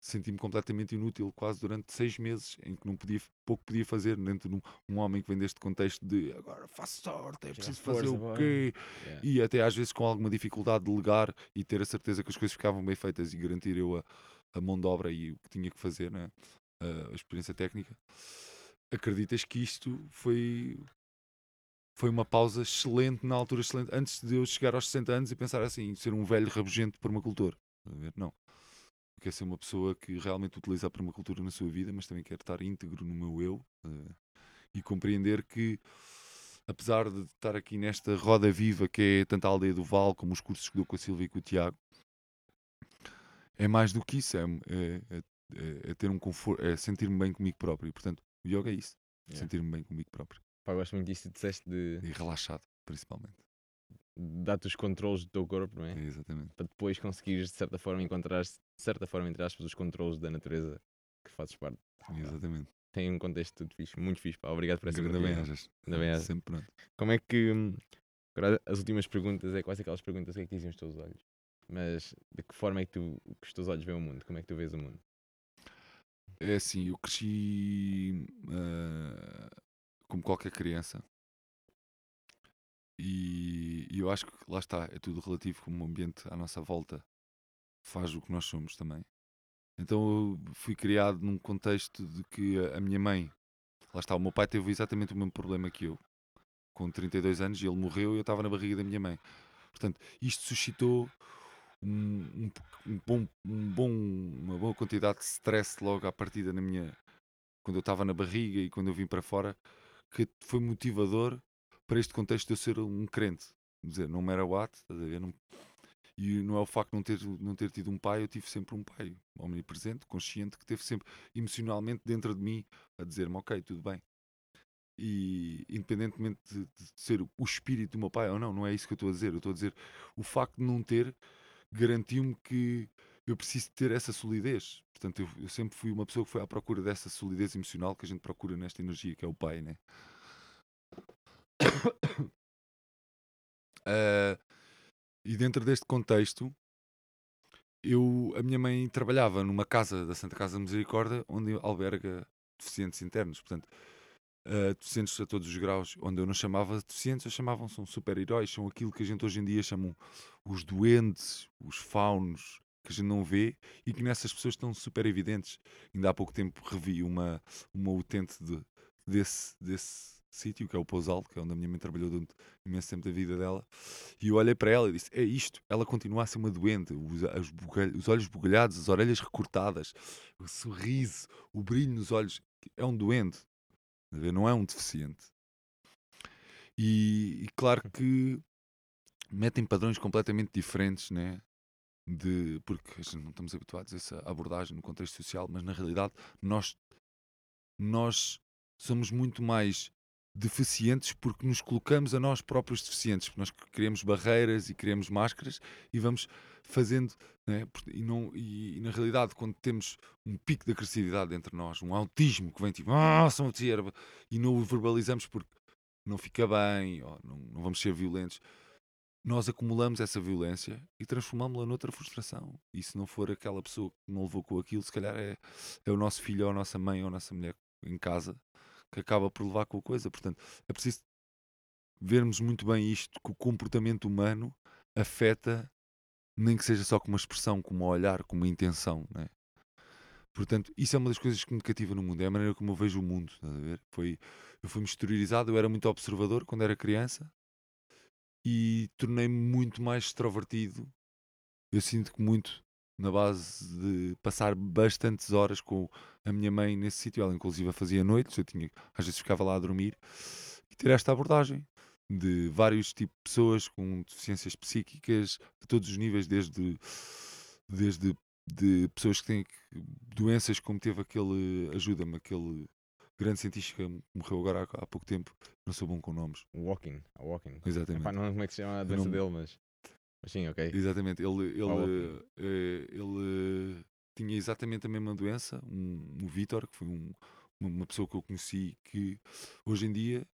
senti-me completamente inútil quase durante seis meses, em que não podia, pouco podia fazer dentro de um, um homem que vem deste contexto de agora faço sorte, é preciso fazer o bora." quê? Yeah. E até às vezes com alguma dificuldade de delegar e ter a certeza que as coisas ficavam bem feitas e garantir eu a, a mão de obra e o que tinha que fazer, né? a, a experiência técnica. Acreditas que isto foi foi uma pausa excelente na altura excelente antes de eu chegar aos 60 anos e pensar assim, ser um velho rabugento permacultor. Não. Eu quero ser uma pessoa que realmente utiliza a permacultura na sua vida, mas também quero estar íntegro no meu eu eh, e compreender que apesar de estar aqui nesta roda viva que é tanto a aldeia do Val como os cursos que dou com a Silvia e com o Tiago, é mais do que isso, é, é- é- é ter um conforto, é sentir-me bem comigo próprio. E, portanto, o yoga é isso, Yeah. sentir-me bem comigo próprio Pá, gosto muito disso que disseste de e relaxado, principalmente. Dar-te os controles do teu corpo, não é? É, exatamente. Para depois conseguires, de certa forma, encontrar, de certa forma, entre aspas, os controles da natureza que fazes parte. Exatamente. Tem um contexto tudo fixe, muito fixe. Pá. Obrigado por essa Ainda bem hajas. Ainda bem. Sempre pronto. Como é que. hum, Agora, as últimas perguntas é quase aquelas perguntas: o que é que dizem os teus olhos? Mas de que forma é que, tu, que os teus olhos veem o mundo? Como é que tu vês o mundo? É assim, eu cresci ah, como qualquer criança. E, e eu acho que lá está, é tudo relativo como o ambiente à nossa volta faz o que nós somos também. Então eu fui criado num contexto de que a, minha mãe, lá está, o meu pai teve exatamente o mesmo problema que eu, com 32 anos, e ele morreu e eu estava na barriga da minha mãe. Portanto, isto suscitou um, um, um bom, um bom, uma boa quantidade de stress logo à partida na minha. quando eu estava na barriga e quando eu vim para fora, que foi motivador para este contexto de eu ser um crente. Dizer, não me era what, estás a ver? Não- e não é o facto de não ter, não ter tido um pai, eu tive sempre um pai omnipresente, consciente, que teve sempre emocionalmente dentro de mim a dizer-me: Ok, tudo bem. E independentemente de, de ser o espírito do meu pai ou não, não é isso que eu estou a dizer. Eu estou a dizer o facto de não ter garantiu-me que eu preciso ter essa solidez. Portanto, eu, eu sempre fui uma pessoa que foi à procura dessa solidez emocional que a gente procura nesta energia que é o pai, né? Ah, e dentro deste contexto, eu, a minha mãe trabalhava numa casa da Santa Casa Misericórdia onde alberga deficientes internos. Portanto, uh, deficientes a todos os graus, onde eu não chamava deficientes, eu chamavam são super-heróis, são aquilo que a gente hoje em dia chamam os doentes, os faunos, que a gente não vê e que nessas pessoas estão super evidentes. Ainda há pouco tempo revi uma, uma utente de, desse, desse sítio, que é o Pousal, que é onde a minha mãe trabalhou durante imenso tempo da vida dela, e eu olhei para ela e disse: É isto, ela continua a ser uma doente, os, os, os olhos bugalhados, as orelhas recortadas, o sorriso, o brilho nos olhos, é um doente, não é um deficiente. E, e claro que metem padrões completamente diferentes, né? De, porque não estamos habituados a essa abordagem no contexto social, mas na realidade nós, nós somos muito mais deficientes porque nos colocamos a nós próprios deficientes, porque nós criamos barreiras e criamos máscaras e vamos fazendo, né? e, não, e, e, na realidade quando temos um pico de agressividade entre nós, um autismo que vem tipo, ah, sou e não o verbalizamos porque não fica bem, ou não, não vamos ser violentos, nós acumulamos essa violência e transformamos-la noutra frustração. E se não for aquela pessoa que não levou com aquilo, se calhar é, é o nosso filho, ou a nossa mãe, ou a nossa mulher em casa que acaba por levar com a coisa. Portanto, é preciso vermos muito bem isto, que o comportamento humano afeta, nem que seja só com uma expressão, com um olhar, com uma intenção, né? Portanto, isso é uma das coisas que me cativa no mundo, é a maneira como eu vejo o mundo, a ver? Foi, eu fui-me exteriorizado, eu era muito observador quando era criança e tornei-me muito mais extrovertido. Eu sinto que muito na base de passar bastantes horas com a minha mãe nesse sítio. Ela, inclusive, fazia noites, eu tinha, às vezes ficava lá a dormir e ter esta abordagem de vários tipos de pessoas com deficiências psíquicas de todos os níveis, desde, desde de pessoas que têm doenças, como teve aquele, ajuda-me, aquele grande cientista que morreu agora há, há, pouco tempo, não sou bom com nomes. Walking, Walking. Exatamente. Epá, não sei como é que se chama a doença não... dele, mas. Sim, ok. Exatamente, ele, ele, eh, ele tinha exatamente a mesma doença, um, um Vitor, que foi um, uma pessoa que eu conheci que hoje em dia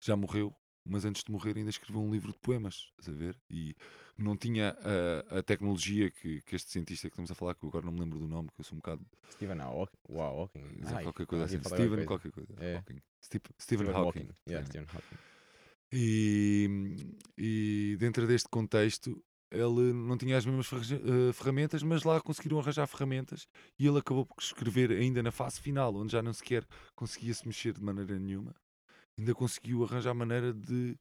já morreu, mas antes de morrer ainda escreveu um livro de poemas, a ver? E não tinha a, a tecnologia que, que, este cientista que estamos a falar, que eu agora não me lembro do nome, que eu sou um bocado. Stephen Hawking. Wow, Hawking. Ai, qualquer coisa assim. Stephen, qualquer coisa. É. Hawking. Stephen, Stephen Hawking. Hawking. Yeah, Stephen Hawking. E, e dentro deste contexto, ele não tinha as mesmas eh, ferramentas, mas lá conseguiram arranjar ferramentas e ele acabou por escrever ainda na fase final, onde já não sequer conseguia se mexer de maneira nenhuma, ainda conseguiu arranjar maneira de,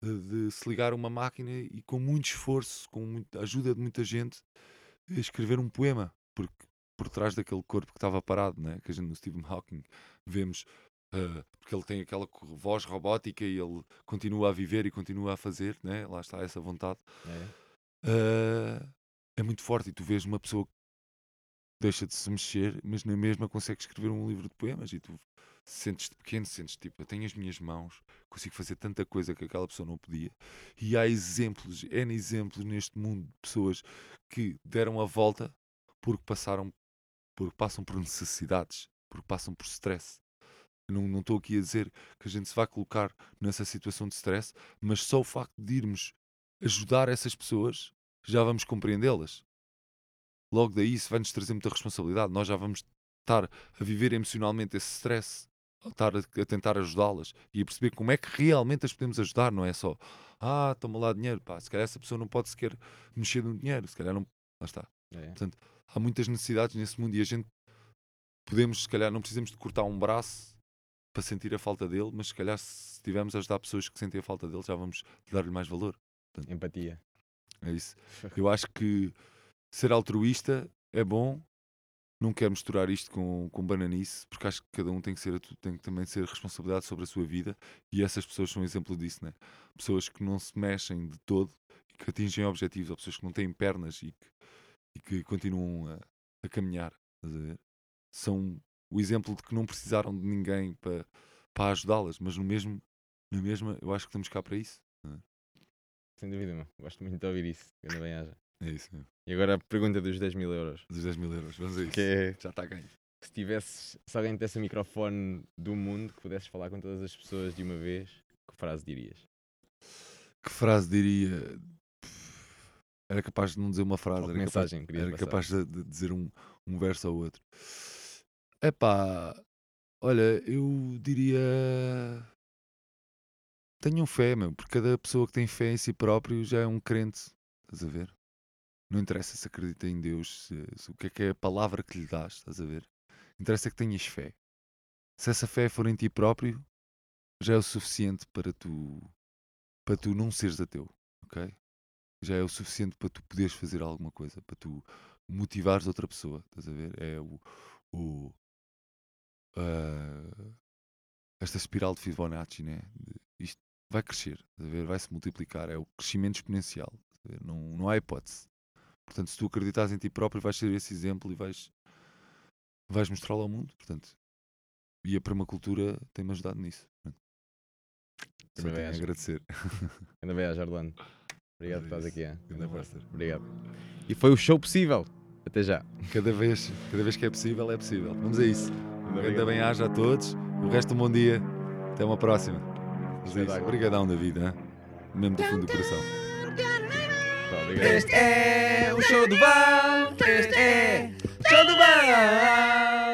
de, se ligar a uma máquina e com muito esforço, com a ajuda de muita gente, escrever um poema, porque por trás daquele corpo que estava parado, né? que a gente no Stephen Hawking vemos Uh, porque ele tem aquela voz robótica e ele continua a viver e continua a fazer, né? lá está essa vontade. É. Uh, é muito forte e tu vês uma pessoa que deixa de se mexer, mas na mesma consegue escrever um livro de poemas e tu sentes-te pequeno, sentes tipo, eu tenho as minhas mãos, consigo fazer tanta coisa que aquela pessoa não podia. E há exemplos, N exemplos neste mundo de pessoas que deram a volta porque passaram, porque passam por necessidades, porque passam por stress não estou aqui a dizer que a gente se vai colocar nessa situação de stress, mas só o facto de irmos ajudar essas pessoas já vamos compreendê-las. Logo daí isso vai nos trazer muita responsabilidade. Nós já vamos estar a viver emocionalmente esse stress, a estar a, a tentar ajudá-las e a perceber como é que realmente as podemos ajudar, não é só ah, toma lá dinheiro, pá, se calhar essa pessoa não pode sequer mexer no dinheiro, se calhar não. Lá está. É. Portanto, há muitas necessidades nesse mundo e a gente podemos, se calhar, não precisamos de cortar um braço para sentir a falta dele, mas se calhar se estivermos a ajudar pessoas que sentem a falta dele, já vamos dar-lhe mais valor. Portanto, Empatia. É isso. Eu acho que ser altruísta é bom. Não quero misturar isto com, com bananice, porque acho que cada um tem que, ser, tem que também ser responsabilidade sobre a sua vida e essas pessoas são um exemplo disso, né? Pessoas que não se mexem de todo e que atingem objetivos, ou pessoas que não têm pernas e que, e que continuam a, a caminhar, São o exemplo de que não precisaram de ninguém para, para ajudá-las, mas no mesmo, no mesmo, eu acho que estamos cá para isso. É? Sem dúvida, mano. Gosto muito de ouvir isso. Que ainda bem haja. É isso mesmo. E agora a pergunta dos 10 mil euros. Dos 10 mil euros, vamos a isso. Que é, Já está ganho. Se tivesses, se alguém tivesse o microfone do mundo, que pudesses falar com todas as pessoas de uma vez, que frase dirias? Que frase diria? Era capaz de não dizer uma frase, era mensagem, capaz, era capaz de, de dizer um, um verso ou outro. Epá, Olha, eu diria. Tenham fé, meu, porque cada pessoa que tem fé em si próprio já é um crente. Estás a ver? Não interessa se acredita em Deus, se, se- o que é que é a palavra que lhe dás, estás a ver? Interessa que tenhas fé. Se essa fé for em ti próprio, já é o suficiente para tu para tu não seres ateu, ok? Já é o suficiente para tu poderes fazer alguma coisa, para tu motivares outra pessoa, estás a ver? É o, o ah, esta espiral de Fibonacci, né? Isto vai crescer? Vai se multiplicar, é o crescimento exponencial? Não, não há hipótese. Portanto, se tu acreditas em ti próprio, vais ser esse exemplo e vais, vais mostrá-lo ao mundo. Portanto, e a permacultura tem-me ajudado nisso. Portanto, Só Também tenho a acho. agradecer. Ainda bem, Jordano. Obrigado por estás aqui. é. Grande parceiro. Obrigado. E foi o show possível. Até já. Cada vez, cada vez que é possível, é possível. Vamos a isso. Um grande bem-aja a todos. O resto, um bom dia. Até uma próxima. Obrigadão, David. hein? Mesmo do fundo do coração. Este é o show do Val. Este é o show do Val.